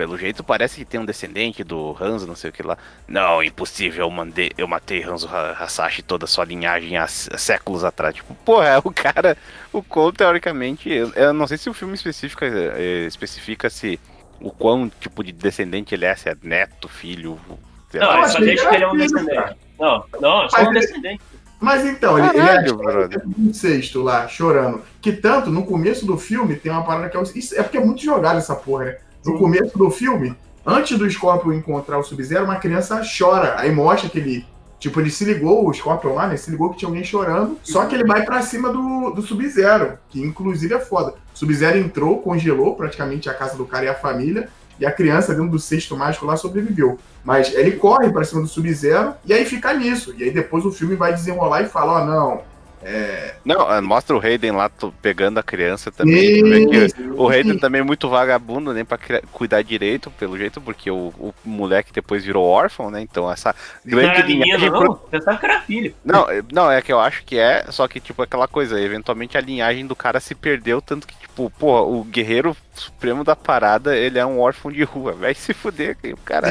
pelo jeito parece que tem um descendente do Hanzo, não sei o que lá. Não, impossível, eu, mandei, eu matei Hanzo Hasashi toda a sua linhagem há, séculos atrás. Tipo, porra, é o cara, o Cole, teoricamente, eu, eu, não sei se o filme especifica, é, especifica se o quão tipo de descendente ele é, se é neto, filho. Não, lá. só deixa que ele é um descendente. Não, não, só um descendente. Mas então, Caralho, ele, ele é sexto lá, chorando. Que tanto, no começo do filme, tem uma parada que é. Isso é porque é muito jogado essa porra, né? No começo do filme, antes do Scorpion encontrar o Sub-Zero, uma criança chora. Aí mostra que ele. Tipo, ele se ligou, o Scorpion lá, né? Se ligou que tinha alguém chorando. Só que ele vai para cima do, do Sub-Zero, que inclusive é foda. O Sub-Zero entrou, congelou praticamente a casa do cara e a família. E a criança, dentro do cesto mágico lá, sobreviveu. Mas ele corre para cima do Sub-Zero e aí fica nisso. E aí depois o filme vai desenrolar e fala: Ó, oh, não, é... Não, é, mostra o Hayden lá pegando a criança também. o Hayden também é muito vagabundo, nem pra cuidar direito, pelo jeito, porque o, o moleque depois virou órfão, né? Então essa grande linhagem. Não, pro... você sabe que era filho. Não, não, é que eu acho que é, só que, tipo, aquela coisa, eventualmente a linhagem do cara se perdeu, tanto que, tipo, porra, o guerreiro supremo da parada, ele é um órfão de rua. Vai se fuder, cara.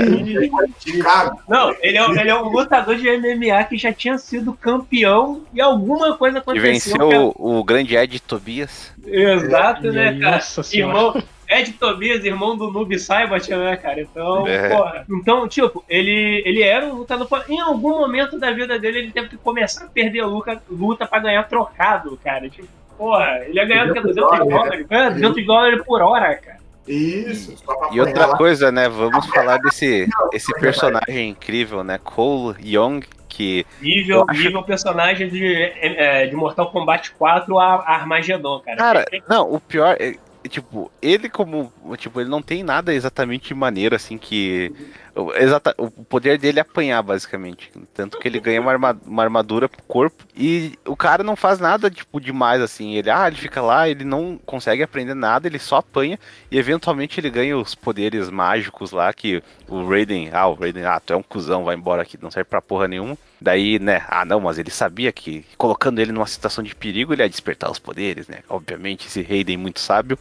Não, ele é, ele é um lutador de MMA que já tinha sido campeão e alguma coisa aconteceu. E venceu é o, o grande Ed Tobias. Exato, é, né, cara? Irmão, Ed Tobias, irmão do Noob Saibot, né, cara? Então, é. porra. Então, tipo, ele, ele era um lutador. Em algum momento da vida dele, ele teve que começar a perder a luta, luta pra ganhar trocado, cara. Tipo, porra, ele ia ganhar 200 dólares. É, 200 dólares por hora, cara. Isso. E outra coisa, né? Vamos falar desse esse personagem incrível, né? Cole Young, que. Nível, acho- nível personagem de, é, de Mortal Kombat 4 a Armageddon, cara. Cara, não, o pior é. Tipo, ele como. Tipo, ele não tem nada exatamente maneiro, assim, que. O- Exata, o poder dele é apanhar, basicamente. Tanto que ele ganha uma, arma- uma armadura pro corpo. E o cara não faz nada, tipo, demais, assim. Ele, ah, ele fica lá, ele não consegue aprender nada, ele só apanha. E eventualmente ele ganha os poderes mágicos lá, que o Raiden, ah, o Raiden, ah, tu é um cuzão, vai embora aqui, não serve pra porra nenhuma. Daí, né, ah não, mas ele sabia que colocando ele numa situação de perigo, ele ia despertar os poderes, né? Obviamente, esse Raiden muito sábio.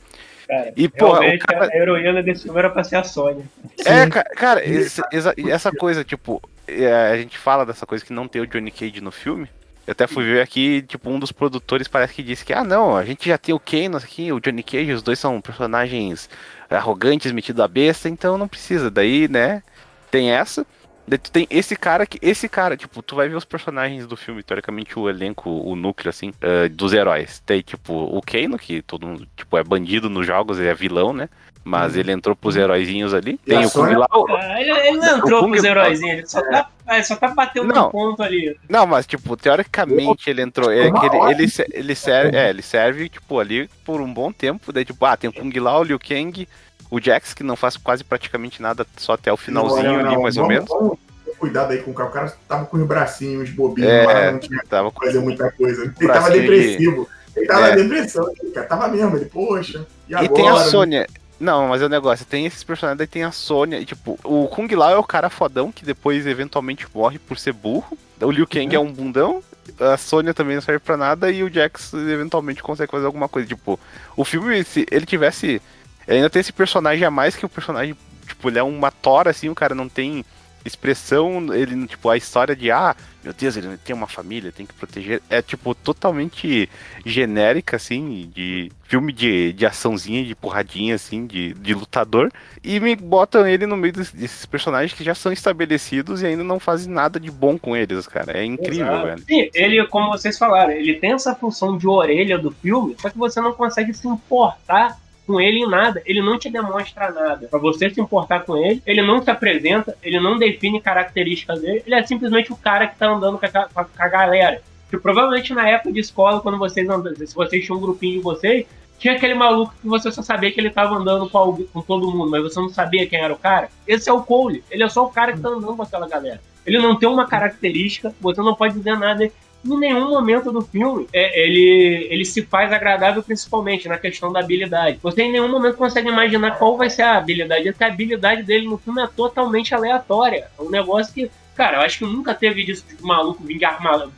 Cara, E, pô, o cara. a heroína desse filme era pra ser a Sônia. É, ca- cara, esse- essa, essa coisa, tipo, é, a gente fala dessa coisa que não tem o Johnny Cage no filme. Eu até fui ver aqui, tipo, um dos produtores parece que disse que, ah, não, a gente já tem o Kano aqui, o Johnny Cage, os dois são personagens arrogantes, metidos a besta, então não precisa. Daí, né, tem essa. Daí tu tem esse cara que. Esse cara, tipo, tu vai ver os personagens do filme, teoricamente o elenco, o núcleo, assim, eh, dos heróis. Tem, tipo, o Kano, que todo mundo, tipo, é bandido nos jogos, ele é vilão, né? Mas ele entrou pros heróizinhos ali. E Tem o Kung? Lao. Ah, ele, ele não entrou Kung- pros heróizinhos, ele só tá, é, só tá batendo Não. um ponto ali. Não, mas, tipo, teoricamente ele entrou. É, ele, ele, se- ele serve, é, ele serve, tipo, ali por um bom tempo. Daí, tipo, ah, tem o Kung Lao, o Liu Kang, o Jax, que não faz quase praticamente nada, só até o finalzinho Não, não, ali, mais ou menos. vamos Cuidado aí com o cara. O cara tava com os bracinhos bobinhos É, lá, não tinha Tava com fazer muita coisa. Ele tava bracinho depressivo. Ele tava É. depressão, cara. Tava mesmo. Ele, poxa, e agora? E tem a Sônia. Não, mas é o negócio, tem esses personagens, daí tem a Sônia, e, tipo, o Kung Lao é o cara fodão que depois eventualmente morre por ser burro. O Liu Kang é um bundão, a Sônia também não serve pra nada e o Jax eventualmente consegue fazer alguma coisa. Tipo, o filme, se ele tivesse. Ele ainda tem esse personagem a mais que o personagem, tipo, ele é uma tora, assim, o cara não tem expressão, ele, tipo, a história de, ah, meu Deus, ele tem uma família, tem que proteger, é, tipo, totalmente genérica, assim, de filme de, de açãozinha, de porradinha, assim, de, de lutador, e me botam ele no meio des- desses personagens que já são estabelecidos e ainda não fazem nada de bom com eles, cara, é incrível, Exato. velho. Sim, ele, como vocês falaram, ele tem essa função de orelha do filme, só que você não consegue se importar com ele em nada. Ele não te demonstra nada. Pra você se importar com ele, ele não se apresenta, ele não define características dele, ele é simplesmente o cara que tá andando com a, com a- galera. Tipo, provavelmente na época de escola, quando vocês andam, se vocês tinham um grupinho de vocês, tinha aquele maluco que você só sabia que ele tava andando com, alguém- com todo mundo, mas você não sabia quem era o cara. Esse é o Cole. Ele é só o cara que tá andando com aquela galera. Ele não tem uma característica, você não pode dizer nada. Em nenhum momento do filme é, ele, ele se faz agradável, principalmente na questão da habilidade. Você em nenhum momento consegue imaginar qual vai ser a habilidade, porque a habilidade dele no filme é totalmente aleatória. É um negócio que, cara, eu acho que nunca teve disso de maluco vir de arma,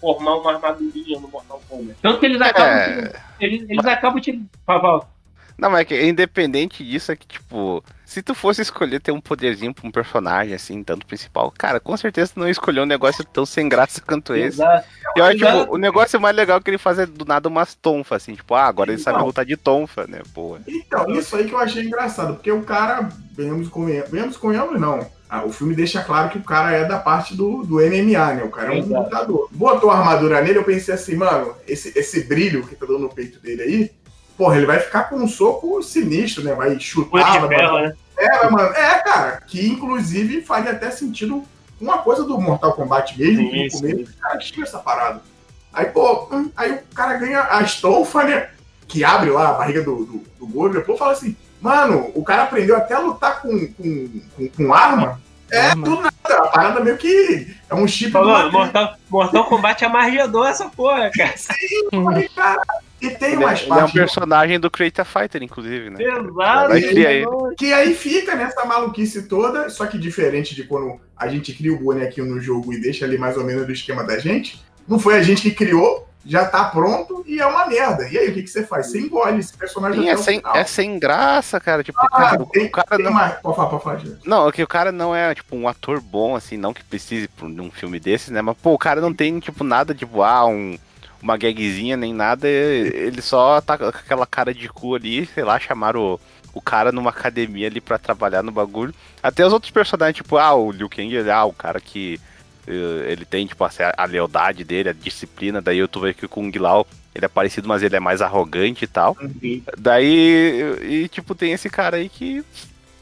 formar uma armadurinha no Mortal Kombat. Tanto que eles acabam. É. Eles, eles acabam te. Fala. Não, mas é que independente disso, é que, tipo, se tu fosse escolher ter um poderzinho pra um personagem, assim, tanto principal, cara, com certeza tu não escolheu um negócio tão sem graça quanto esse. Exato. E olha, Exato. tipo, o negócio mais legal que ele faz é do nada umas tonfas, assim, tipo, ah, agora ele sabe Então. lutar de tonfa, né, porra. Então, isso aí que eu achei engraçado, porque o cara, venhamos com venhamos convenhamos, não. Ah, o filme deixa claro que o cara é da parte do, do MMA, né? O cara é um Exato. lutador. Botou a armadura nele, eu pensei assim, mano, esse, esse brilho que tá dando no peito dele aí, porra, ele vai ficar com um soco sinistro, né? Vai chutar, vai ferro, né? É, mandar- é, cara, que inclusive faria até sentido uma coisa do Mortal Kombat mesmo, que no Sim, começo o cara tinha essa parada. Aí, pô, hum, aí o cara ganha a estofa, né? Que abre lá a barriga do, do, do gordo, depois fala assim, mano, o cara aprendeu até a lutar com, com, com, com arma. É, Arma. do nada, a parada meio que é um chip do Falou, Matrix, Mortal, Mortal Kombat amargedou essa porra, cara. aí, cara. E tem Ele, é- umas ele é um partes personagem do Creator Fighter, inclusive, né? Exato. Ele. Que aí fica nessa maluquice toda, só que diferente de quando a gente cria o bonequinho no jogo e deixa ali mais ou menos do esquema da gente, não foi a gente que criou, já tá pronto e é uma merda. E aí, o que, que você faz? Você engole esse personagem Sim, é sem, é sem graça, cara. Tipo, Ah, cara, o, tem, o cara não. mais. Pode falar, pode falar, gente. Não, é que o cara não é, tipo, um ator bom, assim, não que precise pra um filme desses, né? Mas, pô, o cara não tem, tipo, nada, tipo, ah, um, uma gagzinha nem nada. Ele só tá com aquela cara de cu ali, sei lá, chamaram o, o cara numa academia ali pra trabalhar no bagulho. Até os outros personagens, tipo, ah, o Liu Kang, ele, ah, o cara que eh, ele tem, tipo, a, a lealdade dele, a disciplina. Daí eu tô vendo que o Kung Lao, ele é parecido, mas ele é mais arrogante e tal. Daí, e, tipo, tem esse cara aí que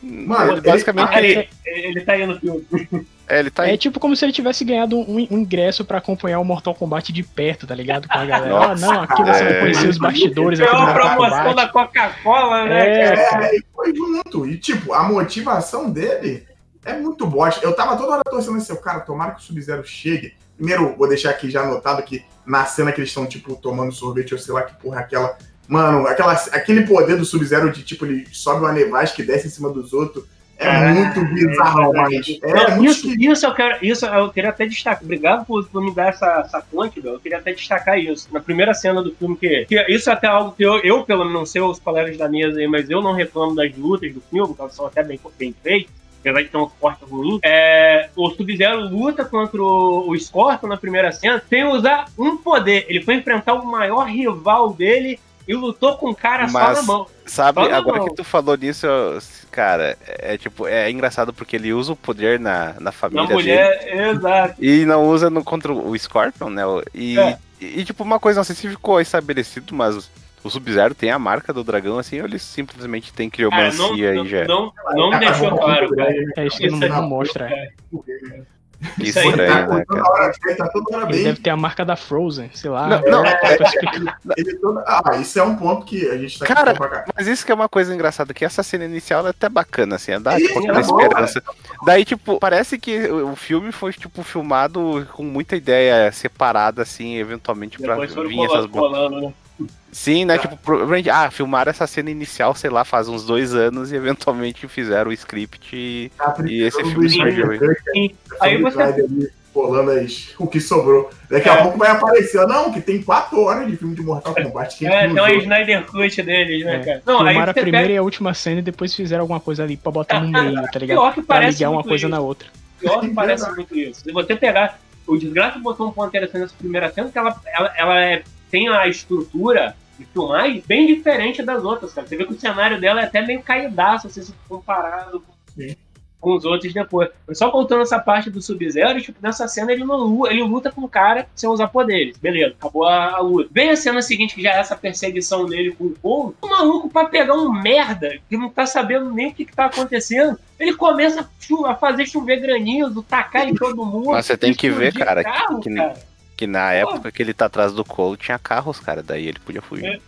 Mano, ele basicamente. Ah, ele, ele, ele tá aí no filme. é, ele tá É tipo como se ele tivesse ganhado um, um ingresso pra acompanhar o Mortal Kombat de perto, tá ligado? Com a galera. Ah, Nossa, não, aqui você é. vai conhecer os bastidores Foi do uma promoção da. Coca-Cola, né, É, cara? É, e foi junto. E, tipo, a motivação dele é muito bosta. Eu tava toda hora torcendo assim, cara, tomara que o Sub-Zero chegue. Primeiro, vou deixar aqui já anotado que na cena que eles estão, tipo, tomando sorvete, ou sei lá que porra, é aquela. Mano, aquela, aquele poder do Sub-Zero de, tipo, ele sobe uma nevasca e desce em cima dos outros. É Ah, muito bizarro, mas. É, Não, muito isso, isso eu quero, isso eu queria até destacar. Obrigado por, por me dar essa, essa fonte, meu. Eu queria até destacar isso. Na primeira cena do filme, que, que isso é até algo que eu, eu, pelo menos, não sei os colegas da mesa aí, mas eu não reclamo das lutas do filme, que elas são até bem, bem feitas. Apesar de ter um corte ruim, é, o Sub-Zero luta contra o, o Scorpion na primeira cena sem usar um poder. Ele foi enfrentar o maior rival dele e lutou com o cara só Mas- na mão. Sabe, Só na agora mão. que tu falou nisso, cara, é tipo, é engraçado porque ele usa o poder na, na Na família dele. mulher, exato. E não usa no, contra o Scorpion, né? E, É. e, tipo, uma coisa, não sei se ficou estabelecido, mas o Sub-Zero tem a marca do dragão, assim, ou ele simplesmente tem Cara, não, criomancia não, e já. não, não me deixou claro, cara. É isso que não, não mostra. é. Que Tá né, toda hora, ele tá toda hora Ele bem. deve ter a marca da Frozen, sei lá. Não, não, é, pra explicar. Ele toda... Ah, isso é um ponto que a gente tá Cara, pra. Mas isso que é uma coisa engraçada, que essa cena inicial é até bacana, assim, dá Sim, tipo, aquela é boa. esperança. Daí, tipo, parece que o filme foi, tipo, filmado com muita ideia separada, assim, eventualmente pra Depois foram vir essas colando, né? Sim, né? Tipo, provavelmente, ah, filmaram essa cena inicial, sei lá, faz uns dois anos e eventualmente fizeram o script e, Tá e esse filme surgiu aí. Você- ali, colando as- o que sobrou. Daqui É. a pouco vai aparecer, não, que tem 4 horas de filme de Mortal Kombat. Quem É, tem uma cruzou? Snyder Cut deles, né, É. cara? Não, aí Filmaram a primeira pega, e a última cena e depois fizeram alguma coisa ali pra botar no meio, tá ligado? pior que Pra parece ligar uma muito coisa isso. na outra. pior que parece muito isso. Se você pegar, o Desgraça botou um ponto interessante nessa primeira cena, que ela, ela, ela é- tem a estrutura de filmagem bem diferente das outras, cara. Você vê que o cenário dela é até meio caidaço, assim, se comparado com, com os outros depois. Mas só contando essa parte do Sub-Zero, tipo, nessa cena ele não luta, ele luta com o cara sem usar poderes. Beleza, acabou a, a luta. Vem a cena seguinte, que já é essa perseguição dele com o Cole, o maluco pra pegar um merda que não tá sabendo nem o que, que tá acontecendo. Ele começa a, chu- a fazer chover granizo, tacar em todo mundo. Mas você tem que ver, cara, carro, que- cara. Que na época que ele tá atrás do Cole tinha carros, cara, daí ele podia fugir.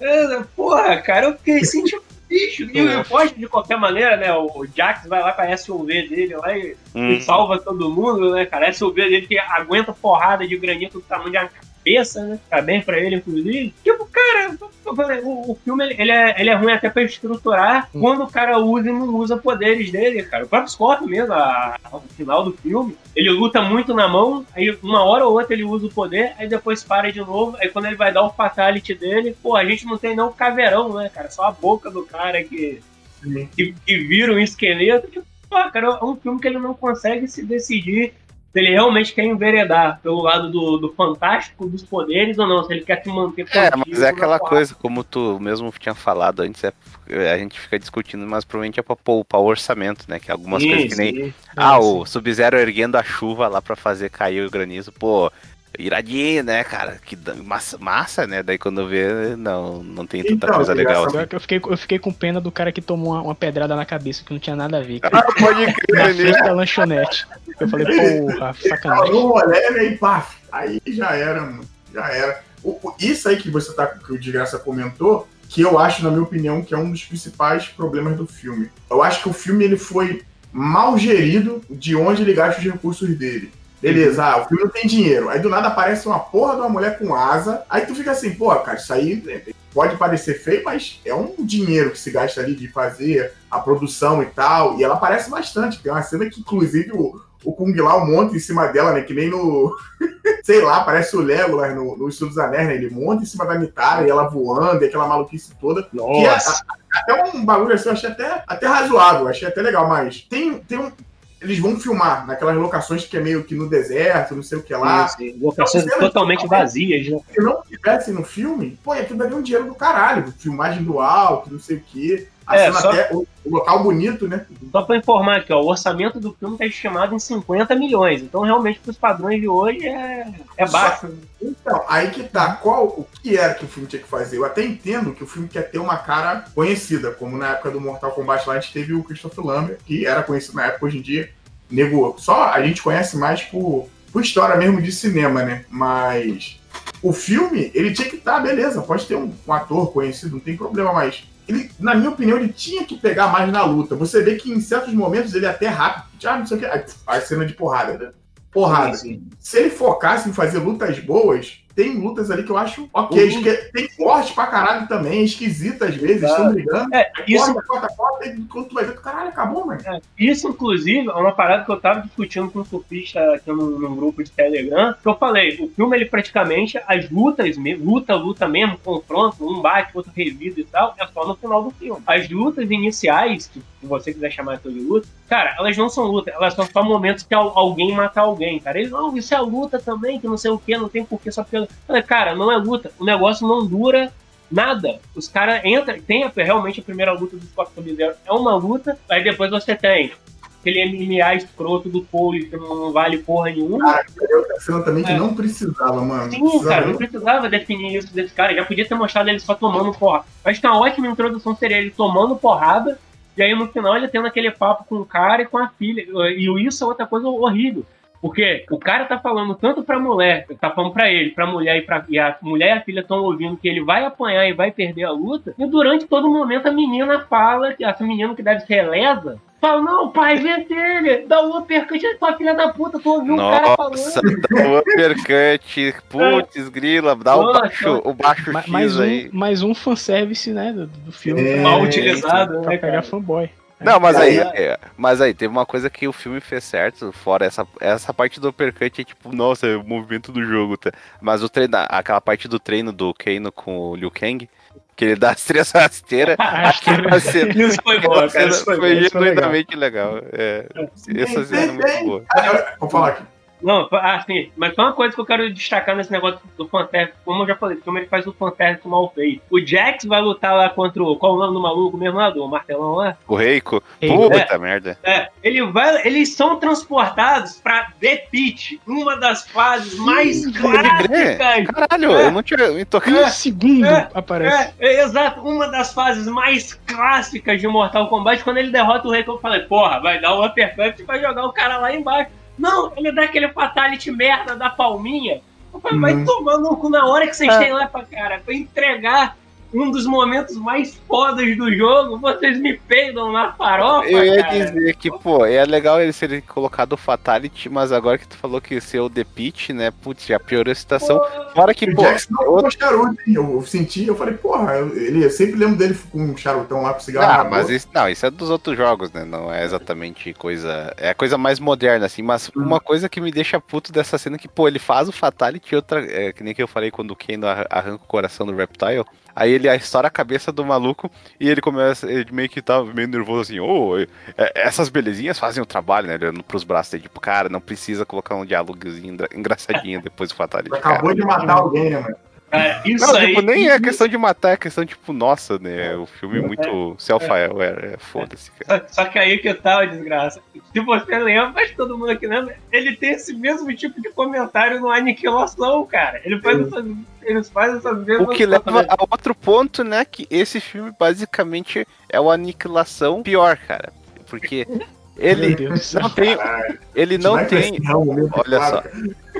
É, Porra, cara, eu fiquei assim, tipo, bicho. E eu gosto de qualquer maneira, né? O Jax vai lá com a SUV dele lá e, Hum. salva todo mundo, né, cara? A SUV dele que aguenta porrada de granito do tamanho de uma cabeça, né? Tá bem pra ele, inclusive. Tipo, cara, o, o filme ele, é, ele é ruim até pra estruturar Hum. quando o cara usa e não usa poderes dele, cara. O próprio Scott mesmo, a- ao final do filme, ele luta muito na mão, aí uma hora ou outra ele usa o poder, aí depois para de novo, aí quando ele vai dar o fatality dele, pô, a gente não tem não o caveirão, né, cara? Só a boca do cara que, Sim. que, que vira um esqueleto. Tipo, pô, cara, é um filme que ele não consegue se decidir se ele realmente quer enveredar pelo lado do, do fantástico, dos poderes ou não, se ele quer se manter É, mas é aquela coisa, como tu mesmo tinha falado antes, é, a gente fica discutindo, mas provavelmente é pra poupar o orçamento, né? Que algumas Sim, coisas que nem. sim. Ah, Sim. o Sub-Zero erguendo a chuva lá pra fazer cair o granizo, pô, iradinho, né, cara? Que massa, massa, né? Daí quando vê, não, não tem tanta Então, coisa que legal. assim. Eu fiquei, eu fiquei com pena do cara que tomou uma, uma pedrada na cabeça que não tinha nada a ver. Cara. Ah, pode Na crer, frente né? da lanchonete. Eu falei, porra, sacanagem. né, e pá, aí já era, mano. Já era. O- o- isso aí que você tá, que o Desgraça comentou, que eu acho, na minha opinião, que é um dos principais problemas do filme. Eu acho que o filme ele foi mal gerido de onde ele gasta os recursos dele. Beleza, ah, o filme não tem dinheiro. Aí do nada aparece uma porra de uma mulher com asa. Aí tu fica assim, pô, cara, isso aí é, pode parecer feio, mas é um dinheiro que se gasta ali de fazer a produção e tal. E ela aparece bastante. Tem uma cena que, inclusive, o, o Kung Lao monta em cima dela, né? Que nem no. Sei lá, parece o Legolas no, no Estudo dos Anéis, né? Ele monta em cima da Mitara e ela voando, e aquela maluquice toda. Que é- Nossa. a- até um bagulho assim, eu achei até, até razoável, achei até legal, mas tem, tem um. Eles vão filmar naquelas locações que é meio que no deserto, não sei o que lá. Sim, sim. Locações totalmente vazias, né? Se não tivesse no filme, pô, aquilo daria um dinheiro do caralho. Filmagem do alto, não sei o quê. É, só... até local bonito, né? Só pra informar aqui, ó, o orçamento do filme tá estimado em 50 milhões. Então, realmente, pros padrões de hoje, é, é baixo. Só... Então, aí que tá. Qual, o que era que o filme tinha que fazer? Eu até entendo que o filme quer ter uma cara conhecida, como na época do Mortal Kombat lá a gente teve o Christopher Lambert, que era conhecido na época, hoje em dia, nego. Só a gente conhece mais por, por história mesmo de cinema, né? Mas o filme, ele tinha que estar, tá, beleza, pode ter um, um, ator conhecido, não tem problema, mas ele, na minha opinião, ele tinha que pegar mais na luta. Você vê que em certos momentos ele é até rápido, ah, não sei o que, a cena de porrada, né? Porrada. Sim, sim. Se ele focasse em fazer lutas boas, tem lutas ali que eu acho ok. Uhum. Tem forte pra caralho também, esquisita às vezes, estão brigando. É, isso... Corta, corta, corta, quando tu vai ver, caralho, acabou, mano. É, isso, inclusive, é uma parada que eu tava discutindo com um surfista aqui num, num, grupo de Telegram, que eu falei, o filme, ele praticamente, as lutas, luta, luta mesmo, confronto, um bate, outro revida e tal, é só no final do filme. As lutas iniciais, se você quiser chamar de luta, cara, elas não são lutas, elas são só momentos que alguém mata alguém, cara. Eles, não, isso é luta também, que não sei o que, não tem porquê só porque cara, não é luta. O negócio não dura nada. Os caras entram, tem realmente a primeira luta do Scott Sub-Zero. É uma luta, aí depois você tem aquele MMA escroto do Cole que não vale porra nenhuma. Cara, eu também que é. não precisava, mano. Sim, precisava. cara, não precisava definir isso desse cara. Já podia ter mostrado ele só tomando porra. Acho que uma ótima introdução seria ele tomando porrada. E aí no final ele tendo aquele papo com o cara e com a filha. E isso é outra coisa horrível. Porque o cara tá falando tanto pra mulher, tá falando pra ele, pra mulher e, pra, e a mulher e a filha estão ouvindo que ele vai apanhar e vai perder a luta. E durante todo momento a menina fala, essa menina que deve ser lesa, fala, não, pai, vê ele, dá um uppercut, tua filha da puta, tô ouvindo o cara falando. dá um uppercut, putz, grila, dá o baixo, o baixo X mais aí. Um, mais um fanservice, né, do, do filme. É, mal utilizado, né, pra pegar fanboy. Não, mas aí, é, mas aí, teve uma coisa que o filme fez certo, fora essa, essa parte do uppercut, é tipo, nossa, é o movimento do jogo, tá? Mas o treino, aquela parte do treino do Kano com o Liu Kang, que ele dá as três rasteiras, cena, isso foi bom, cara, isso foi, foi genuinamente legal. legal. É, essa cena é muito boa. Vou falar aqui. Não, assim, mas só uma coisa que eu quero destacar nesse negócio do Fantástico, como eu já falei, como ele faz o Fantástico mal feito. O Jax vai lutar lá contra o. Qual o nome do maluco mesmo lá? Do martelão lá? O Reiko. Puta é, merda. É, ele vai, eles são transportados pra The Pit, uma das fases mais Sim, clássicas. Caralho, é, eu não tinha me tocado. É, um segundo é, aparece. É, é, exato, uma das fases mais clássicas de Mortal Kombat, quando ele derrota o Reiko, eu falei, porra, vai dar um uppercut e vai jogar o cara lá embaixo. Não, ele dá aquele fatality merda da palminha. Vai uhum. tomando um cu na hora que vocês é. têm lá pra cara, pra entregar um dos momentos mais fodas do jogo, vocês me peidam na farofa. Eu ia cara. dizer que, pô, é legal ele ser colocado o Fatality, mas agora que tu falou que ser o The Pitch, né? Putz, já piorou a situação. Pô, Fora que, o pô. Jackson não outro... charuto, hein? Eu senti, eu falei, porra, eu, ele, eu sempre lembro dele com um charutão lá com cigarro. Ah, mas isso, não, isso é dos outros jogos, né? Não é exatamente coisa. É coisa mais moderna, assim, mas hum. uma coisa que me deixa puto dessa cena é que, pô, ele faz o Fatality, outra. É, que nem que eu falei quando o Keno arranca o coração do Reptile. Aí ele estoura a cabeça do maluco e ele começa, ele meio que tá meio nervoso assim, ô, oh, essas belezinhas fazem o trabalho, né? Olhando pros braços dele, tipo, cara, não precisa colocar um diálogozinho engraçadinho depois do Fatality. Acabou cara. de matar alguém, né, mano? É, isso não, aí. Tipo, nem é questão de matar, é questão, tipo, nossa, né? O filme é muito self-aware, é, foda-se, cara. Só, só, que aí que tal, desgraça. Se você lembra, mas todo mundo aqui lembra, ele tem esse mesmo tipo de comentário no Aniquilação, cara. Ele faz essas, eles fazem essas mesmas O que leva a outro ponto, né? Que esse filme basicamente é o Aniquilação pior, cara. Porque ele não tem. Ele não tem. Olha só.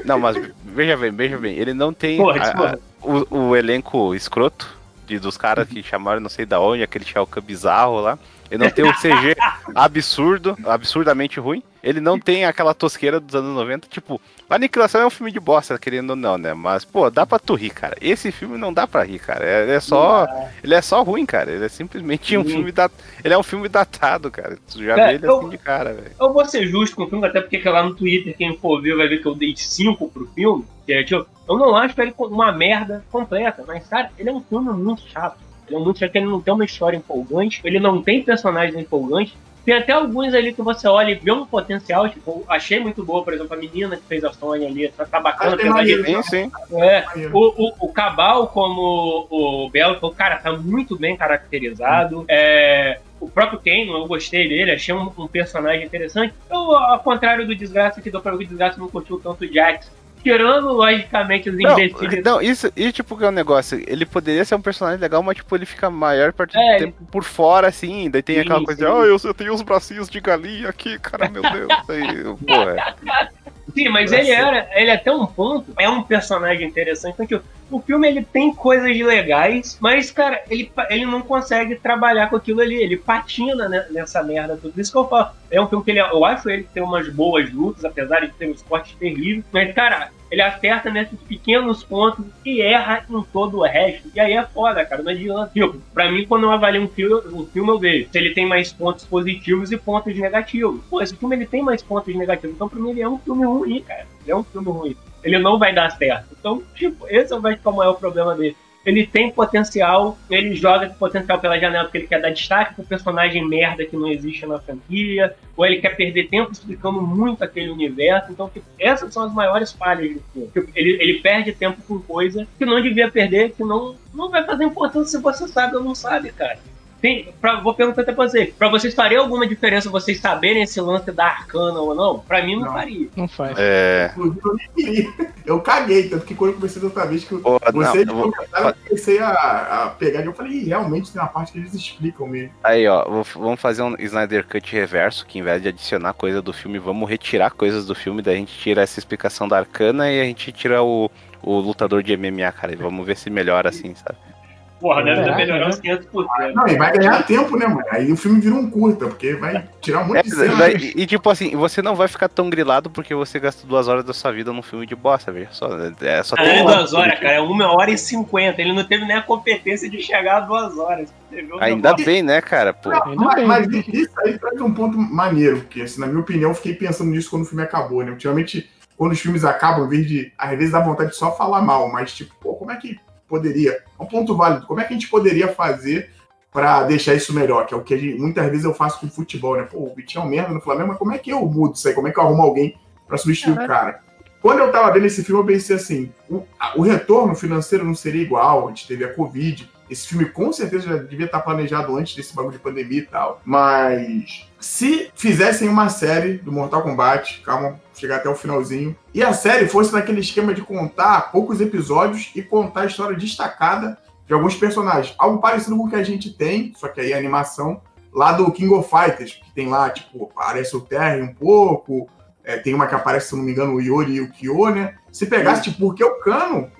Não, mas veja bem, veja bem. Ele não tem Porra, a, a, o, o, elenco escroto de, dos caras que chamaram não sei da onde, aquele Shao bizarro lá. Ele não tem o CG absurdo, absurdamente ruim. Ele não tem aquela tosqueira dos anos 90. Tipo, Aniquilação é um filme de bosta, querendo ou não, né? Mas, pô, dá pra tu rir, cara. Esse filme não dá pra rir, cara. Ele é só. Ele é só ruim, cara. Ele é simplesmente um filme da. Ele é um filme datado, cara. Tu já é, vê ele eu, assim de cara, velho. Eu vou ser justo com o filme, até porque lá no Twitter, quem for ver vai ver que eu dei 5 pro filme. É, tipo, eu não acho ele uma merda completa, mas, cara, ele é um filme muito chato. Ele é muito chato, ele não tem uma história empolgante, ele não tem personagens empolgantes. Tem até alguns ali que você olha e vê um potencial, tipo, achei muito boa, por exemplo, a menina que fez a Sony ali, tá, tá bacana. Achei maneiro. Sim, sim. É, o, o, o Cabal, como o Belo, falou, cara, tá muito bem caracterizado. É, o próprio Kane, eu gostei dele, achei um, um personagem interessante. Eu, ao contrário do Desgraça, que deu pra ver que o Desgraça não curtiu tanto o Jax. Tirando, logicamente, os Não, imbecílis. não, isso, e tipo, que é um negócio, ele poderia ser um personagem legal, mas tipo, ele fica maior parte É, do tempo por fora, assim, daí tem Sim, aquela coisa de, sim. ah, eu, eu tenho os bracinhos de galinha aqui, cara, meu Deus. Aí, pô, é. Sim, mas Nossa. ele era, ele até um ponto, é um personagem interessante, porque o filme ele tem coisas legais, mas, cara, ele, ele não consegue trabalhar com aquilo ali, ele patina né, nessa merda tudo. Isso que eu falo, é um filme que ele, eu acho ele tem umas boas lutas, apesar de ter uns cortes terríveis, mas, cara, ele acerta nesses pequenos pontos e erra em todo o resto. E aí é foda, cara, não adianta. Tipo, pra mim, quando eu avalio um filme, um filme eu vejo se ele tem mais pontos positivos e pontos negativos. Pô, esse filme ele tem mais pontos negativos, então pra mim ele é um filme ruim, cara. Ele é um filme ruim. Ele não vai dar certo. Então, tipo, esse vejo como é o problema dele. Ele tem potencial, ele joga com potencial pela janela porque ele quer dar destaque pro personagem merda que não existe na franquia, ou ele quer perder tempo explicando muito aquele universo. Então, tipo, essas são as maiores falhas do filme. Tipo, ele, ele perde tempo com coisa que não devia perder, que não, não vai fazer importância se você sabe ou não sabe, cara. Tem, pra, vou perguntar até pra você. Pra vocês faria alguma diferença vocês saberem esse lance da arcana ou não? Pra mim não, Não. faria. Não faz. É. Inclusive, eu nem queria. Eu caguei, tanto que quando eu comecei da outra vez que eu- Pô, você não, de eu vou- comentário, eu comecei a, a pegar e eu falei, "Ih, realmente tem uma parte que eles explicam mesmo. Aí, ó, vamos fazer um Snyder Cut reverso, que em vez de adicionar coisa do filme, vamos retirar coisas do filme, daí a gente tira essa explicação da Arcana e a gente tira o, o lutador de MMA, cara, e vamos ver se melhora assim, sabe? Porra, deve Caraca, melhorar né? uns 500%. Não, e vai ganhar tempo, né, mano? Aí o filme vira um curta, porque vai tirar um monte É, de cena. daí- e, tipo assim, você não vai ficar tão grilado porque você gastou duas horas da sua vida num filme de bosta, veja só. É, só Não é um duas lado horas, cara, é uma hora e cinquenta. Ele não teve nem a competência de chegar a duas horas. Ainda negócio? bem, né, cara? Pô. Não, mas, mas isso aí traz um ponto maneiro, porque, assim, na minha opinião, eu fiquei pensando nisso quando o filme acabou, né? Ultimamente, quando os filmes acabam, em vez de. Às vezes dá vontade de só falar mal, mas, tipo, pô, como é que poderia? É um ponto válido. Como é que a gente poderia fazer pra deixar isso melhor? Que é o que gente- muitas vezes eu faço com futebol, né? Pô, o Vitinho é um merda no Flamengo, mas como é que eu mudo isso aí? Como é que eu arrumo alguém pra substituir o cara? Quando eu tava vendo esse filme, eu pensei assim: o, a- o retorno financeiro não seria igual, a gente teve a Covid. Esse filme com certeza já devia estar planejado antes desse bagulho de pandemia e tal. Mas se fizessem uma série do Mortal Kombat, calma, chegar até o finalzinho, e a série fosse naquele esquema de contar poucos episódios e contar a história destacada de alguns personagens. Algo parecido com o que a gente tem, só que aí é animação, lá do King of Fighters, que tem lá, tipo, aparece o Terry um pouco, é, tem uma que aparece, se não me engano, o Yori e o Kyo, né? Se pegasse, tipo, porque o Kano,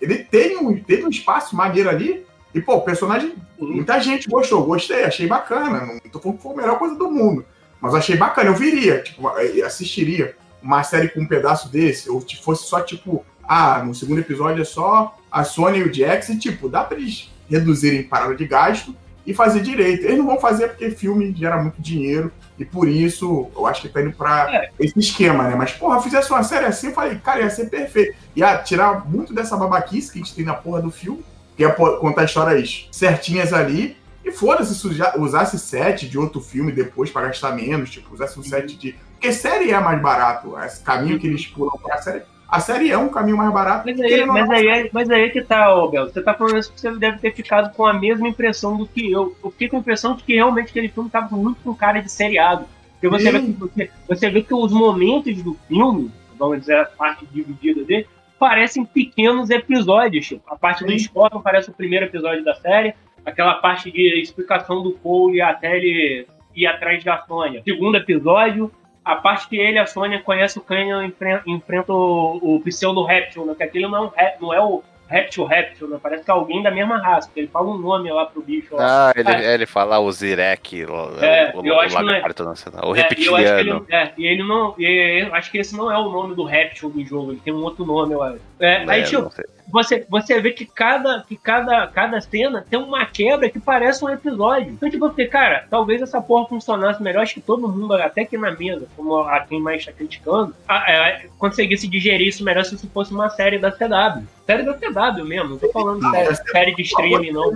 ele tem um, teve um espaço maneiro ali, e, pô, o personagem, muita gente gostou, gostei, achei bacana, não tô falando que foi a melhor coisa do mundo, mas eu achei bacana, eu viria, tipo, assistiria uma série com um pedaço desse, ou se fosse só, tipo, ah, no segundo episódio é só a Sony e o Jax, e, tipo, dá pra eles reduzirem parada de gasto e fazer direito. Eles não vão fazer porque filme gera muito dinheiro, e por isso eu acho que tá indo pra É. esse esquema, né? Mas, porra, fizesse uma série assim, eu falei, cara, ia ser perfeito. Ia tirar muito dessa babaquice que a gente tem na porra do filme, que ia pô- contar histórias certinhas ali, e foda-se se usa- usasse set de outro filme depois pra gastar menos, tipo, usasse um set de. Porque série é mais barato, esse caminho que eles pulam pra série. A série é um caminho mais barato. Mas aí, ele não mas, é- aí, é- mas aí que tá, ô Bel. Você tá falando isso porque você deve ter ficado com a mesma impressão do que eu. Eu fiquei com a impressão de que realmente aquele filme tava muito com cara de seriado. Porque você vê, que, você, você vê que os momentos do filme, vamos dizer, a parte dividida dele, parecem pequenos episódios. Tipo, a parte do Sim. Scott parece o primeiro episódio da série, aquela parte de explicação do Cole até ele ir atrás da Sônia. Segundo episódio, a parte que ele e a Sônia conhecem o Canyon e enfren- enfrenta o, o pseudo-réptil, né? Que aquele não é, não é o réptil-réptil, né? Parece que é alguém da mesma raça, porque ele fala um nome lá pro bicho. lá. Ah, ele, É. ele fala o Zirek, o, É, o, eu o acho que não é- lagarto, sei lá, o É, e eu acho que reptiliano. ele, é, e ele não. eu acho que esse não é o nome do réptil do jogo, ele tem um outro nome, eu acho. É, aí, É, tipo, você, você vê que cada, que cada, cada cena tem uma quebra que parece um episódio. Então, tipo, porque, cara, talvez essa porra funcionasse melhor, acho que todo mundo, até aqui na mesa, como a quem mais tá criticando, a- é, conseguisse digerir isso melhor se isso fosse uma série da CW. Série da CW mesmo, não tô falando Não, série, essa- série de streaming, não.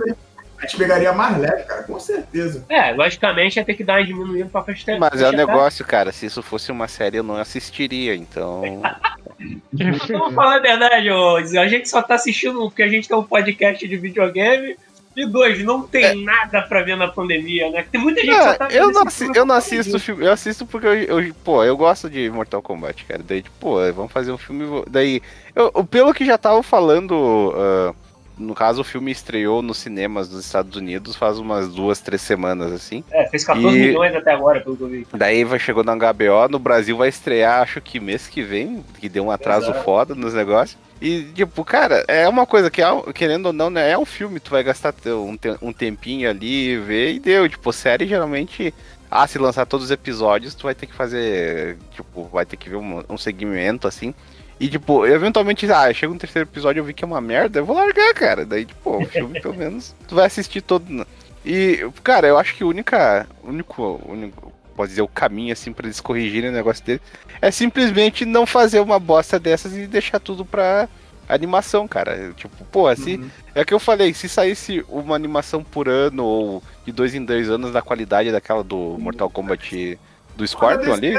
A gente pegaria mais leve, cara, com certeza. É, logicamente ia ter que dar uma diminuída pra fechar. Mas é o negócio, cara. Se isso fosse uma série, eu não assistiria, então. Vamos falar a verdade, ô, a gente só tá assistindo porque a gente tem um podcast de videogame. E dois, não tem é. nada pra ver na pandemia, né? Tem muita gente que só tá eu não, assi eu não assisto filme, eu assisto porque eu, eu, pô, eu gosto de Mortal Kombat, cara. Daí, tipo, pô, vamos fazer um filme. Daí, eu, pelo que já tava falando. Uh, no caso, o filme estreou nos cinemas dos Estados Unidos faz umas duas, três semanas, assim. É, fez 14 e... milhões até agora, pelo que eu vi. Daí vai, chegou na HBO, no Brasil vai estrear, acho que mês que vem, que deu um atraso Exato. foda nos negócios. E, tipo, cara, é uma coisa que, querendo ou não, né, é um filme, tu vai gastar um, um tempinho ali, ver e deu. Tipo, série geralmente ah, se lançar todos os episódios, tu vai ter que fazer, tipo, vai ter que ver um, um segmento assim. E, tipo, eventualmente, ah, chega um terceiro episódio eu vi que é uma merda, eu vou largar, cara. Daí, tipo, o filme, pelo menos, tu vai assistir todo. Né? E, cara, eu acho que o única, único, único, pode dizer, o caminho, assim, pra eles corrigirem o negócio dele é simplesmente não fazer uma bosta dessas e deixar tudo pra animação, cara. Tipo, pô, assim, uhum. é o que eu falei, se saísse uma animação por ano ou de dois em dois anos da qualidade daquela do Mortal Kombat do Scorpion ali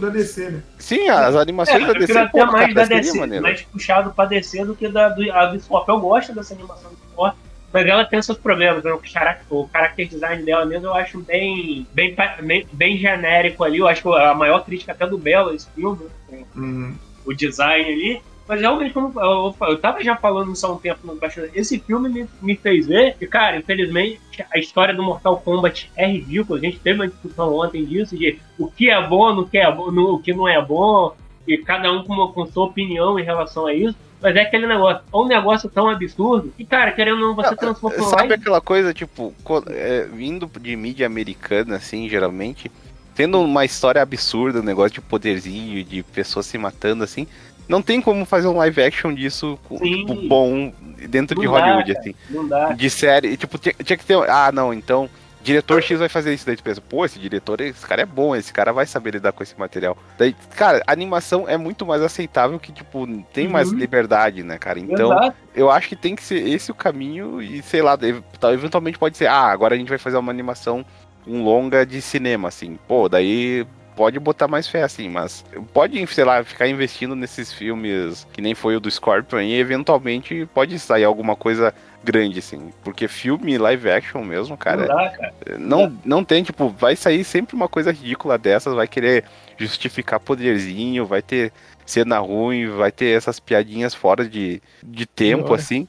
da DC, né? Sim, as animações é, da DC. Eu pô, mais da DC, mais puxado pra DC do que da do, a do Scorpion. Eu gosto dessa animação do mas ela tem seus problemas. Né? O, character design dela mesmo eu acho bem, bem, bem, bem genérico ali. Eu acho que a maior crítica até do Belo esse filme, né? uhum. o design ali. Mas realmente, como eu, eu, eu tava já falando isso há um tempo no bastidor, esse filme me, me fez ver, e cara, infelizmente, a história do Mortal Kombat é ridícula. A gente teve uma discussão ontem disso, de o que é bom, no que, é bom, no, o que não é bom, e cada um com, com sua opinião em relação a isso. Mas é aquele negócio, é um negócio tão absurdo que, cara, querendo ou não, você transforma Sabe aquela coisa, tipo, é, vindo de mídia americana, assim, geralmente, tendo uma história absurda, um negócio de poderzinho, de pessoas se matando, assim, não tem como fazer um live action disso tipo, bom dentro não de Hollywood, dá, assim. Não dá. De série. Tipo, tinha, tinha, que ter. Ah, não, então. Diretor X vai fazer isso, daí tu pensa, pô, esse diretor, esse cara é bom, esse cara vai saber lidar com esse material. Daí, cara, animação é muito mais aceitável que, tipo, tem uhum. mais liberdade, né, cara? Então, Exato. eu acho que tem que ser esse o caminho e, sei lá, eventualmente pode ser, ah, agora a gente vai fazer uma animação, um longa de cinema, assim. Pô, daí pode botar mais fé, assim, mas pode, sei lá, ficar investindo nesses filmes que nem foi o do Scorpion e eventualmente pode sair alguma coisa grande, assim. Porque filme live action mesmo, cara. Não, dá, cara. não, não tem, tipo, vai sair sempre uma coisa ridícula dessas, vai querer justificar poderzinho, vai ter cena ruim, vai ter essas piadinhas fora de, de tempo, assim.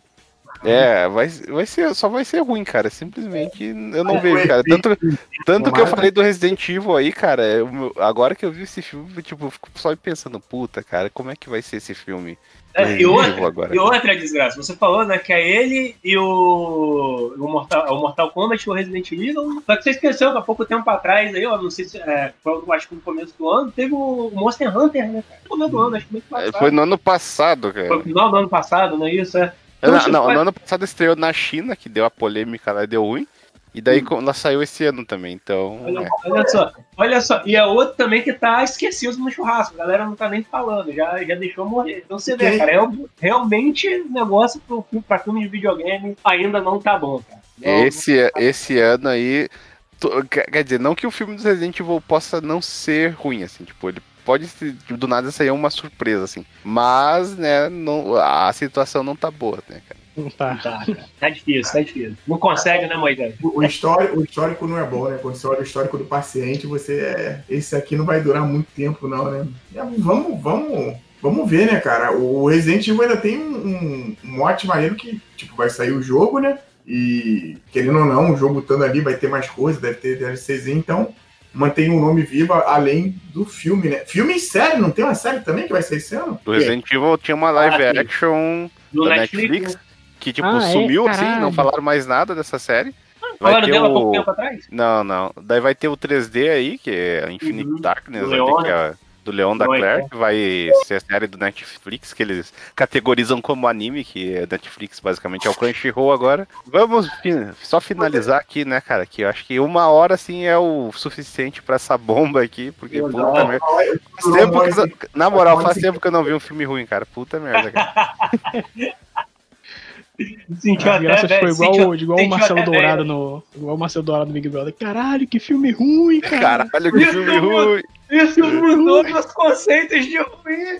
É, vai, vai ser, só vai ser ruim, cara. Simplesmente eu não vejo, cara. Tanto, tanto que eu falei do Resident Evil aí, cara. Eu, agora que eu vi esse filme, tipo, eu fico só pensando, puta, cara, como é que vai ser esse filme? É, e, outra, agora. e outra desgraça, você falou, né, que é ele e o, o, Mortal, o Mortal Kombat e o Resident Evil. Só que você esqueceu que há pouco tempo atrás, aí, ó, não sei se é, foi, acho que no começo do ano, teve o Monster Hunter, né, cara? No começo do ano, acho que muito passado. Foi no ano passado, cara. Foi no final do ano passado, não é isso? É. Então, não, não, no ano passado estreou na China, que deu a polêmica lá, deu ruim. E daí hum. ela saiu esse ano também, então. Olha, é. olha, só, olha só. E a outra também que tá esquecido no churrasco. A galera não tá nem falando, já, já deixou morrer. Então você vê, cara, é, realmente o negócio pro, pra filme de videogame ainda não tá bom, cara. Não, esse, não tá esse ano aí. Quer dizer, não que o filme do Resident Evil possa não ser ruim, assim, tipo, ele pode do nada sair uma surpresa, assim. Mas, né, não, a situação não tá boa, né, cara? Não tá. Tá, tá difícil, tá difícil. Não consegue, né, Moisés? O, o, histórico, o histórico não é bom, né? Quando você olha o histórico do paciente, você é. Esse aqui não vai durar muito tempo, não, né? É, vamos, vamos. Vamos ver, né, cara? O Resident Evil ainda tem um, um, um mote maneiro que, tipo, vai sair o jogo, né? E, querendo ou não, o jogo estando ali vai ter mais coisa, deve ter DLCzinho, então mantém o nome vivo além do filme, né? Filme e série, não tem uma série também que vai ser esse ano? Do Resident Evil tinha uma live ah, action do da Netflix, Netflix que, tipo, ah, é? sumiu, é? assim, não falaram mais nada dessa série. Vai Falaram dela o... pouco tempo atrás? Não, não. Daí vai ter o 3D aí, que é Infinite uhum. Darkness, que é do Leon da Claire, que vai ser a série do Netflix, que eles categorizam como anime, que é Netflix basicamente é o Crunchyroll agora. Vamos só finalizar aqui, né, cara, que eu acho que uma hora assim é o suficiente para essa bomba aqui, porque puta merda. na moral, faz tempo que eu não vi um filme ruim, cara. Puta merda, cara. Sentiu A até, graça ficou velho, igual, sentiu- igual o Marcelo Dourado velho. no. Igual o Marcelo Dourado no Big Brother. Caralho, que filme ruim, cara. Caralho, que filme ruim. Isso mudou meus conceitos de ruim.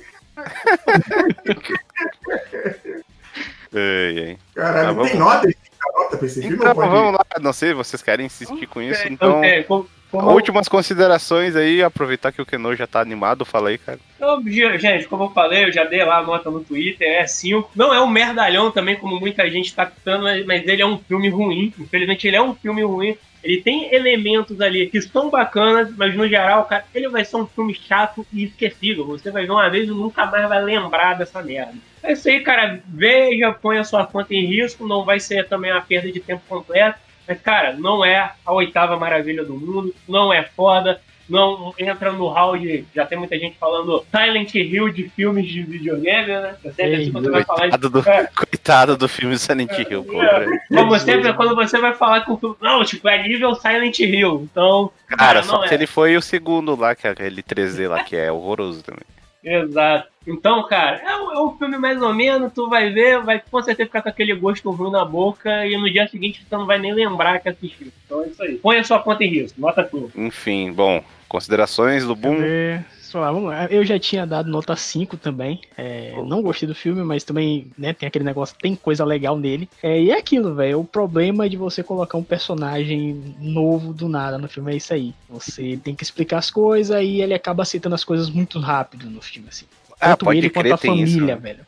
Ei, ei. Caralho, Ah, não tem nota? Tem nota pra esse filme? Então, ou pode- vamos lá. Não sei, vocês querem insistir com isso? Então, É, como- como- últimas considerações aí. Aproveitar que o Keno já tá animado. Fala aí, cara. Então, ge- gente, como eu falei, eu já dei lá a nota no Twitter, é 5. Não é um merdalhão também, como muita gente tá citando, mas, mas ele é um filme ruim. Infelizmente, ele é um filme ruim. Ele tem elementos ali que são bacanas, mas no geral, cara, ele vai ser um filme chato e esquecível. Você vai ver uma vez e nunca mais vai lembrar dessa merda. É isso aí, cara. Veja, põe a sua conta em risco. Não vai ser também uma perda de tempo completa. Mas, cara, não é a oitava maravilha do mundo. Não é foda. Não entra no hall de. Já tem muita gente falando Silent Hill de filmes de videogame, né? Eu sempre Ei, quando você vai falar de. Coitado do, É. coitado do filme Silent Hill, pô. É. Como sempre, quando você vai falar com o filme. Não, tipo, é nível Silent Hill. Então. Cara, só não que é. ele foi o segundo lá, que é aquele 3D lá, que é horroroso também. Exato. Então, cara, é um, é um filme mais ou menos, tu vai ver, vai com certeza ficar com aquele gosto ruim na boca e no dia seguinte você não vai nem lembrar que assistiu. Então é isso aí. Põe a sua conta em risco, nota tua. Enfim, bom, considerações do Boom. É, Eu já tinha dado nota 5 também. É, não gostei do filme, mas também né, tem aquele negócio, tem coisa legal nele. É, e é aquilo, velho. O problema de você colocar um personagem novo do nada no filme é isso aí. Você tem que explicar as coisas e ele acaba aceitando as coisas muito rápido no filme, assim. Ah, Tanto ele quanto crer, a tem isso, família, né? velho.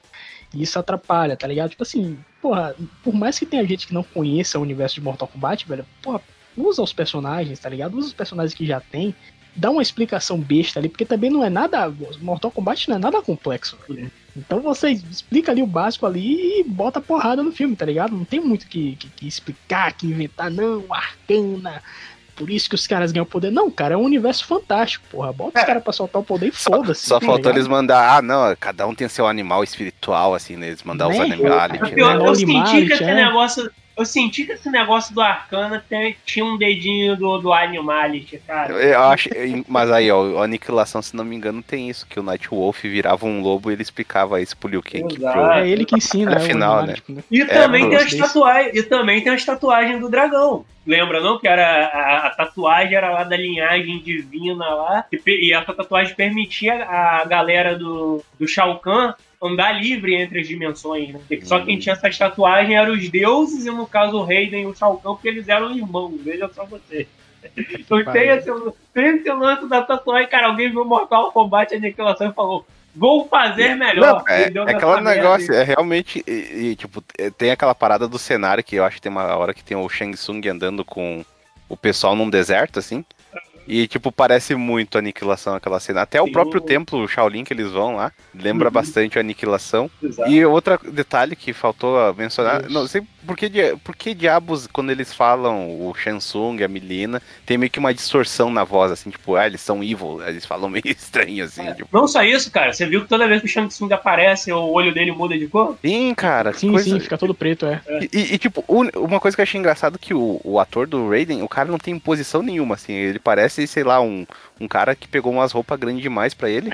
E isso atrapalha, tá ligado? Tipo assim, porra, por mais que tenha gente que não conheça o universo de Mortal Kombat, velho, porra, usa os personagens, tá ligado? Usa os personagens que já tem, dá uma explicação besta ali, porque também não é nada. Mortal Kombat não é nada complexo, velho. Então você explica ali o básico ali e bota porrada no filme, tá ligado? Não tem muito que, que, que explicar, que inventar, não, arcana. Por isso que os caras ganham poder. Não, cara, é um universo fantástico, porra. Bota os caras pra soltar o poder e Só, foda-se. só tá faltou ligado? eles mandar, ah, não, cada um tem seu animal espiritual, assim, né? Eles mandar os Né? animality, Eu, né? eu Holy senti que é. negócio. Eu senti que esse negócio do Arcana tem- tinha um dedinho do, do Animality, cara. Eu acho, mas aí, ó, a Aniquilação, se não me engano, tem isso, que o Night Wolf virava um lobo e ele explicava isso pro Liu Kang. É ele que ensina, É né? final, animático, né? E também tem eu as tatuagens. E também tem as tatuagens do dragão. Lembra, não? Que era a, a tatuagem era lá da linhagem divina lá. E, e essa tatuagem permitia a galera do, do Shao Kahn andar livre entre as dimensões. Né? Só quem tinha essas tatuagens eram os deuses, e no caso o Raiden e o Shao Kahn, porque eles eram irmãos. Veja só você. Então tem esse, tem esse lance da tatuagem. Cara, alguém viu Mortal Kombat Aniquilação e falou: Vou fazer melhor. Não, é, é aquele negócio, é realmente, e, e, tipo, é, tem aquela parada do cenário que eu acho que tem uma hora que tem o Shang Tsung andando com o pessoal num deserto, assim, e, tipo, parece muito a Aniquilação aquela cena. Até o Sim. próprio templo, o Shaolin que eles vão lá, lembra Uhum. bastante a Aniquilação. Exato. E outro detalhe que faltou a mencionar, Isso. não sei por que, por que diabos, quando eles falam o Shansung, a Milina, tem meio que uma distorção na voz, assim, tipo, ah, eles são evil, eles falam meio estranho, assim, tipo. Não só isso, cara. Você viu que toda vez que o Shang Tsung aparece, o olho dele muda de cor? Sim, cara, Sim, coisa... sim, fica todo preto, é. E, e, e, tipo, uma coisa que eu achei engraçado que o, o ator do Raiden, o cara não tem posição nenhuma, assim, ele parece, sei lá, um, um cara que pegou umas roupas grandes demais pra ele.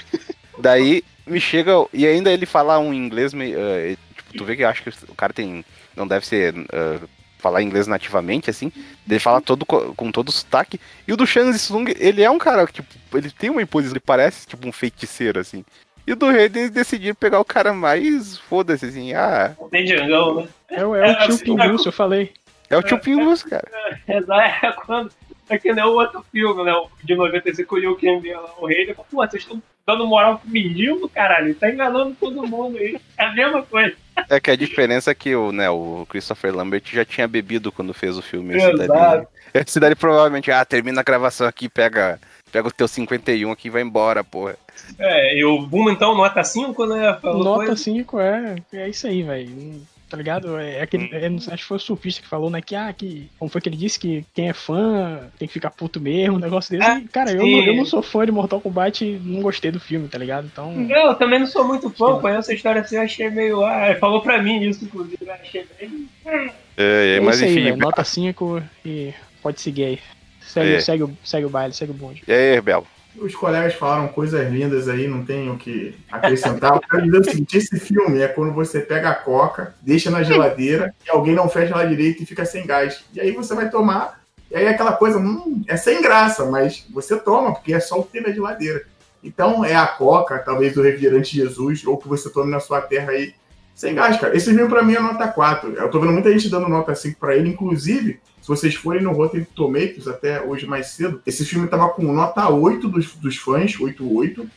Daí me chega, e ainda ele fala um inglês meio. eh, tipo, tu vê que eu acho que o cara tem. Não deve ser. eh, falar inglês nativamente, assim. Ele fala todo co- com todo sotaque. E o do Shang Tsung, ele é um cara, tipo, ele tem uma imposição, ele parece, tipo, um feiticeiro, assim. E o do Raiden eles decidiram pegar o cara mais foda-se, assim, ah, Tem Jangão, né? É, o- é o tio assim, Pinguço, eu falei. é o tio Pingus, cara. Exato. É quando. É que nem o outro filme, né? o De 95 o Kang lá, o rei. ele fala, Pô, vocês estão dando moral pro menino, caralho. Ele tá enganando todo mundo aí. É a mesma coisa. É que a diferença é que o, né, o Christopher Lambert já tinha bebido quando fez o filme. Esse Exato. daí, esse daí provavelmente, ah, termina a gravação aqui, pega, pega o teu 51 aqui e vai embora, porra. É, e o Boom, então, nota 5, né? Falou Nota coisa. 5 é, é isso aí, velho. Tá ligado? É aquele, é, não sei, acho que foi o surfista que falou, né? Que, ah, que. Como foi que ele disse? Que quem é fã tem que ficar puto mesmo, um negócio desse. Ah, E, cara, eu não, eu não sou fã de Mortal Kombat e não gostei do filme, tá ligado? Então. Eu também não sou muito fã, conheço a história assim, eu achei meio. Ah, falou pra mim isso, inclusive, eu achei bem. É, É, é, mas aí, enfim. Nota 5 e pode seguir aí. Segue, É. segue, o, segue o baile, segue o bonde. e aí, Belo? Os colegas falaram coisas lindas aí, não tenho o que acrescentar. Eu quero dizer o seguinte: esse filme é quando você pega a coca, deixa na geladeira e alguém não fecha ela direito e fica sem gás. E aí você vai tomar, e aí aquela coisa, hum, é sem graça, mas você toma, porque é só o ter na geladeira. Então é a coca, talvez o refrigerante Jesus, ou que você tome na sua terra aí sem gás, cara. Esse filme pra mim é nota 4. Eu tô vendo muita gente dando nota 5 pra ele, inclusive, vocês forem no Rotten Tomatoes até hoje mais cedo, esse filme tava com nota 8 dos, dos fãs, 8,8,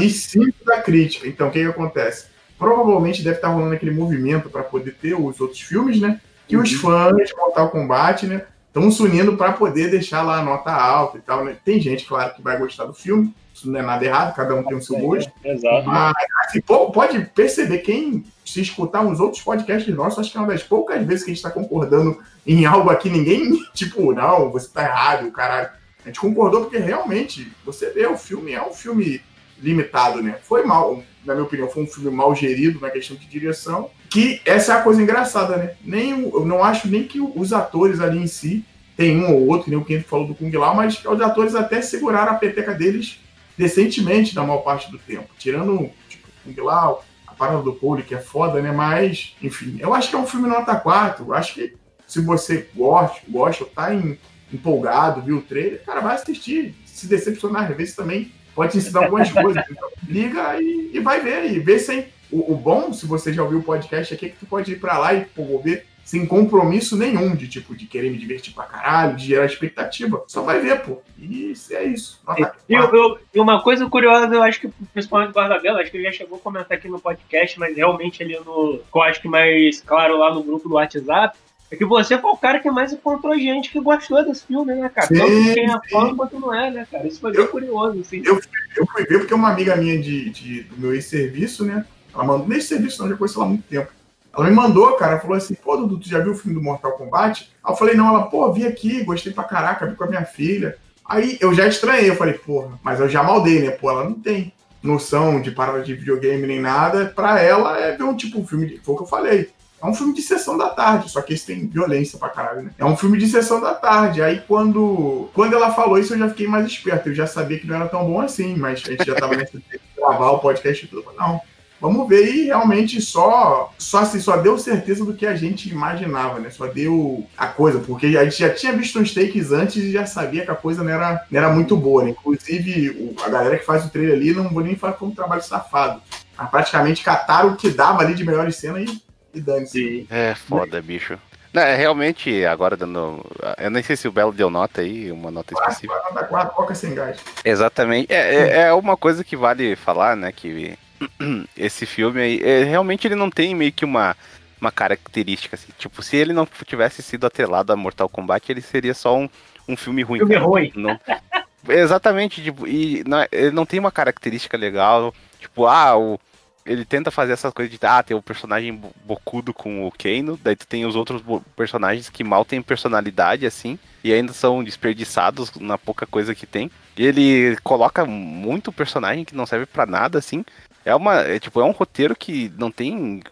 e 5 da crítica. Então o que que acontece? Provavelmente deve estar rolando aquele movimento para poder ter os outros filmes, né? Que os Uhum. fãs de Mortal Kombat, né? Estão se unindo para poder deixar lá a nota alta e tal, né? Tem gente, claro, que vai gostar do filme. Isso não é nada errado, cada um tem o seu gosto. Exato. Mas, assim, pode perceber, quem se escutar uns outros podcasts nossos, acho que é uma das poucas vezes que a gente está concordando em algo aqui, ninguém, tipo, não, você tá errado, caralho. A gente concordou porque realmente, você vê, o filme é um filme limitado, né? Foi mal, na minha opinião, foi um filme mal gerido na questão de direção, que essa é a coisa engraçada, né? Nem, o- eu não acho nem que os atores ali em si, tem um ou outro, que nem o Kento falou do Kung Lao, mas os atores até seguraram a peteca deles decentemente na maior parte do tempo. Tirando, tipo, Kung Lao, a parada do Poli, que é foda, né? Mas, enfim, eu acho que é um filme nota 4. Eu acho que se você gosta, gosta tá em- empolgado, viu o trailer, cara, vai assistir. Se decepcionar, às vezes também pode te ensinar algumas coisas. Então, liga e, e vai ver. E vê sem. O, o bom, se você já ouviu o podcast aqui, é que tu pode ir pra lá e pô, ver sem compromisso nenhum de tipo de querer me divertir pra caralho, de gerar expectativa. Só vai ver, pô. E é isso. Nota E, eu- eu- uma coisa curiosa, eu acho que principalmente o Guardabela, acho que ele já chegou a comentar aqui no podcast, mas realmente ali no. Eu acho que mais claro lá no grupo do WhatsApp. É que você foi o cara que mais encontrou gente que gostou desse filme, né, cara? Sim, Tanto quem é fã quanto não é, né, cara? Isso foi bem curioso, assim. Eu fui ver porque uma amiga minha de, de- do meu ex-serviço, né? Ela mandou, nesse serviço não, já conheci ela há muito tempo. Ela me mandou, cara, falou assim, pô, Dudu, tu já viu o filme do Mortal Kombat? Aí eu falei, não, ela, pô, vi aqui, gostei pra caraca, vi com a minha filha. Aí eu já estranhei, eu falei, porra, mas eu já maldei, né? Pô, ela não tem noção de parada de videogame nem nada. Pra ela é ver um tipo um filme, de, foi o que eu falei. É um filme de sessão da tarde, só que esse tem violência pra caralho, né? É um filme de sessão da tarde. Aí quando, quando ela falou isso, eu já fiquei mais esperto. Eu já sabia que não era tão bom assim, mas a gente já tava nessa de gravar o podcast e tudo. Não, vamos ver. E realmente só, só, assim, só deu certeza do que a gente imaginava, né? Só deu a coisa, porque a gente já tinha visto uns takes antes e já sabia que a coisa não era, não era muito boa, né? Inclusive, o- a galera que faz o trailer ali, não vou nem falar que foi um trabalho safado. Mas praticamente cataram o que dava ali de melhores cenas e, e dane-se. É foda, bicho. Não, é realmente, agora dando. Eu nem sei se o Belo deu nota aí, uma nota específica. Quatro, nota quatro, coca sem gás. Exatamente. É, é, é uma coisa que vale falar, né? Que esse filme aí, é, realmente ele não tem meio que uma, uma característica assim. Tipo, se ele não tivesse sido atrelado a Mortal Kombat, ele seria só um, um filme ruim. Filme cara. ruim. Não- Exatamente, tipo, e não ele não tem uma característica legal. Tipo, ah, o, ele tenta fazer essas coisas de, ah, tem o personagem bo- bocudo com o Kano, daí tu tem os outros personagens que mal têm personalidade, assim, e ainda são desperdiçados na pouca coisa que tem. E ele coloca muito personagem que não serve pra nada, assim. É uma, é, tipo, é um roteiro que não tem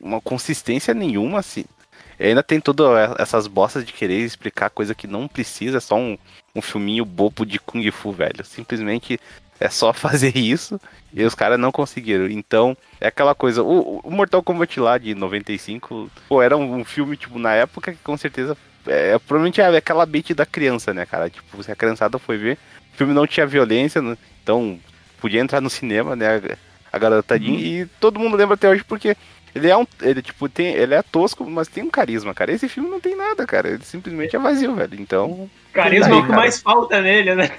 uma consistência nenhuma, assim. E ainda tem todas essas bostas de querer explicar coisa que não precisa, é só um, um filminho bobo de Kung Fu, velho. Simplesmente é só fazer isso e os caras não conseguiram. Então, é aquela coisa. O, o Mortal Kombat lá de 95, pô, era um, um filme, tipo, na época que com certeza. É, provavelmente é aquela bait da criança, né, cara? Tipo, se a criançada foi ver, o filme não tinha violência, né? então podia entrar no cinema, né? A, a garotadinha, e todo mundo lembra até hoje porque. Ele é um. Ele, tipo, tem. Ele é tosco, mas tem um carisma, cara. Esse filme não tem nada, cara. Ele simplesmente é vazio, velho. Então. Carisma é o que cara. mais falta nele, né?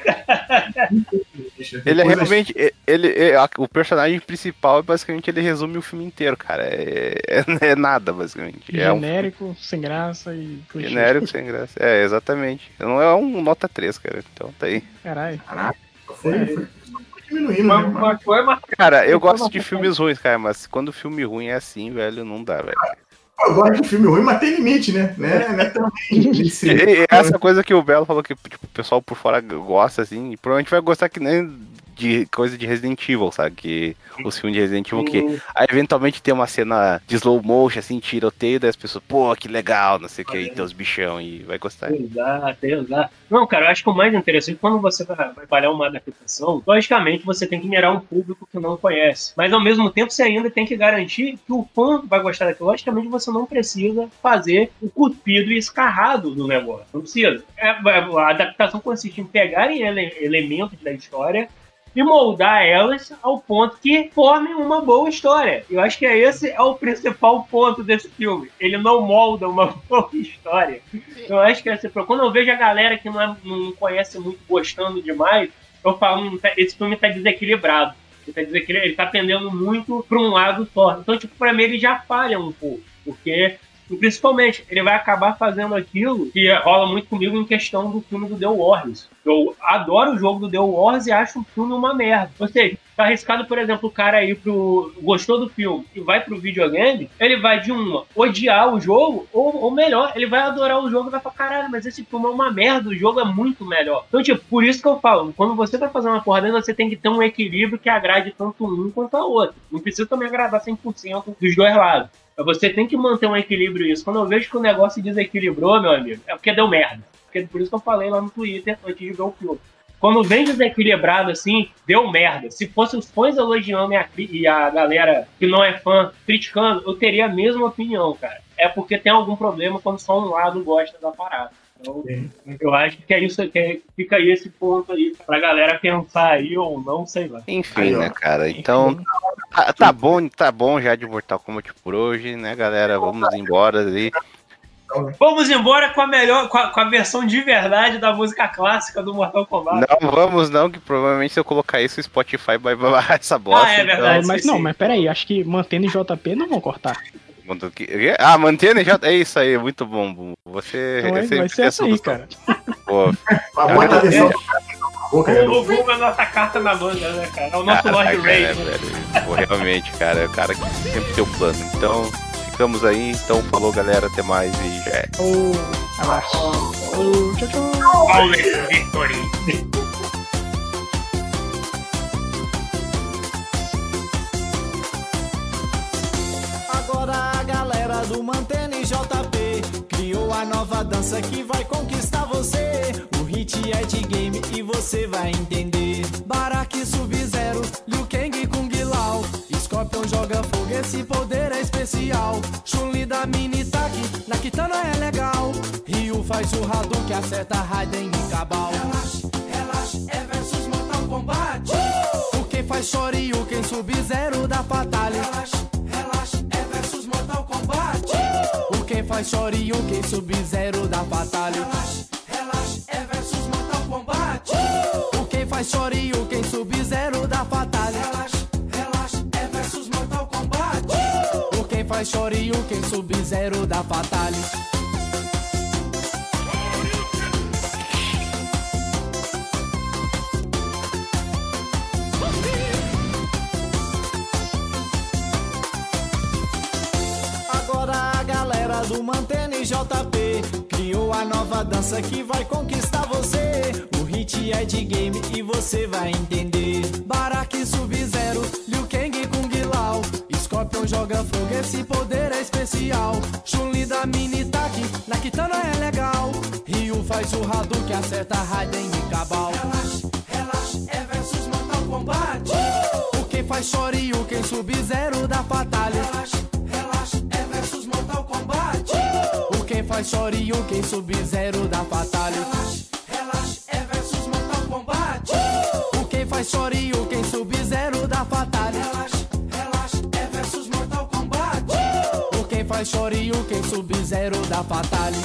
Ele é realmente. e- Ele, é- a- o personagem principal, basicamente, ele resume o filme inteiro, cara. É, é, é nada, basicamente. É um Genérico, sem graça e genérico sem graça. É, exatamente. Não é um nota 3, cara. Então tá aí. Caralho. Caraca, foi, foi, diminuindo, né? Mas, mas foi uma Cara, eu Então, gosto de filmes ruins, cara, mas quando o filme ruim é assim, velho, não dá, velho. Eu gosto de filme ruim, mas tem limite, né? né? Não é também. esse- E- e essa coisa que o Belo falou que tipo, o pessoal por fora gosta, assim, e provavelmente vai gostar que nem de coisa de Resident Evil, sabe? Que os filmes de Resident Evil que aí eventualmente tem uma cena de slow motion, assim, tiroteio, daí as pessoas, pô, que legal, não sei o que, e tem os bichão e vai gostar. Exato, exato. Não, cara, eu acho que o mais interessante, quando você vai, trabalhar uma adaptação, logicamente você tem que mirar um público que não conhece. Mas ao mesmo tempo você ainda tem que garantir que o fã vai gostar daquilo. Logicamente você não precisa fazer o cuspido e escarrado do negócio. Não precisa. É, a adaptação consiste em pegarem ele, elementos da história e moldar elas ao ponto que formem uma boa história. Eu acho que é esse é o principal ponto desse filme. Ele não molda uma boa história. Eu acho que esse, quando eu vejo a galera que não, é, não conhece muito gostando demais, eu falo, hum, tá, esse filme está desequilibrado. Ele tá, desequilibrado, ele tá pendendo muito para um lado só. Então, tipo, para mim ele já falha um pouco. Porque e principalmente, ele vai acabar fazendo aquilo que rola muito comigo em questão do filme do The Wars. Eu adoro o jogo do The Wars e acho o filme uma merda. Ou seja, tá arriscado, por exemplo, o cara aí pro. gostou do filme e vai pro videogame, ele vai de uma odiar o jogo, ou, ou melhor, ele vai adorar o jogo e vai falar, caralho, mas esse filme é uma merda, o jogo é muito melhor. Então, tipo, por isso que eu falo, quando você vai fazer uma porra você tem que ter um equilíbrio que agrade tanto um quanto a outro. Não precisa também agradar 100% dos dois lados. Você tem que manter um equilíbrio isso. Quando eu vejo que o negócio desequilibrou, meu amigo, é porque deu merda. Porque por isso que eu falei lá no Twitter antes de ver o filme. Quando vem desequilibrado assim, deu merda. Se fosse os fãs elogiando e a, e a galera que não é fã criticando, eu teria a mesma opinião, cara. É porque tem algum problema quando só um lado gosta da parada. Então, eu acho que é isso, que é, fica aí esse ponto aí pra galera pensar aí ou não, sei lá. Enfim, aí, né, cara? Então, tá, tá, bom, tá bom já de Mortal Kombat por hoje, né, galera? Vamos embora aí. Vamos embora com a melhor, com a, com a, versão de verdade da música clássica do Mortal Kombat. Não, vamos não, que provavelmente se eu colocar isso, o Spotify vai barrar essa bosta. Ah, é verdade. Então... Mas não, mas peraí, acho que mantendo em JP não vão cortar. Ah, mantendo já. É isso aí, muito bom. Você. Então, vai ser essa aí, cara. Pô. Bota a versão. O Google é nossa carta na manga, né, cara? É o nosso Lord Ray. É, Pô, realmente, cara, é o cara que sempre tem o um plano. Então, ficamos aí. Então, falou, galera. Até mais e já é. Oh, abraço. Oh, tchau, tchau. Victory. Do Mantene JP criou a nova dança que vai conquistar você. O hit é de game e você vai entender. Baraki Sub-Zero, Liu Kang Kung Lao. Scorpion joga fogo, esse poder é especial. Chun-Li da Mini Tak, na Kitana é legal. Ryu faz o Hadouken, acerta Raiden e Cabal. Relaxa, relaxa, é versus Mortal Kombat. Uh! O quem faz Shoryuken, Sub-Zero da Fatality. Relaxa, faz Shoryuken, Sub-Zero da Fatalha. Relaxa, relaxa, é versus Mortal Kombat. Uh! O quem faz Shoryuken, Sub-Zero da Fatalha. Relaxa, relaxa, é versus Mortal Kombat. Uh! O quem faz Shoryuken, Sub-Zero da Fatalha. Do Mantena e JP Criou a nova dança que vai conquistar você. O hit é de game e você vai entender. Baraki Sub-Zero, Liu Kang Kung Lao. Scorpion joga fogo, esse poder é especial. Chun-Li da Mini Tak, na Kitana é legal. Ryu faz o Hadouken, acerta Raiden e Cabal. Relaxa, relaxa, é versus Mortal Kombat. Uh! O quem faz Shoryuken, Sub-Zero da Fatalha Relaxa faz Shoryuken, Sub-Zero da Fatalha. Relaxa, relaxa, é versus Mortal Kombat. Uh! O quem faz Shoryuken, Sub-Zero da Fatalha. Relaxa, relaxa, é versus Mortal Kombat. Uh! O quem faz Shoryuken, Sub-Zero da Fatalha.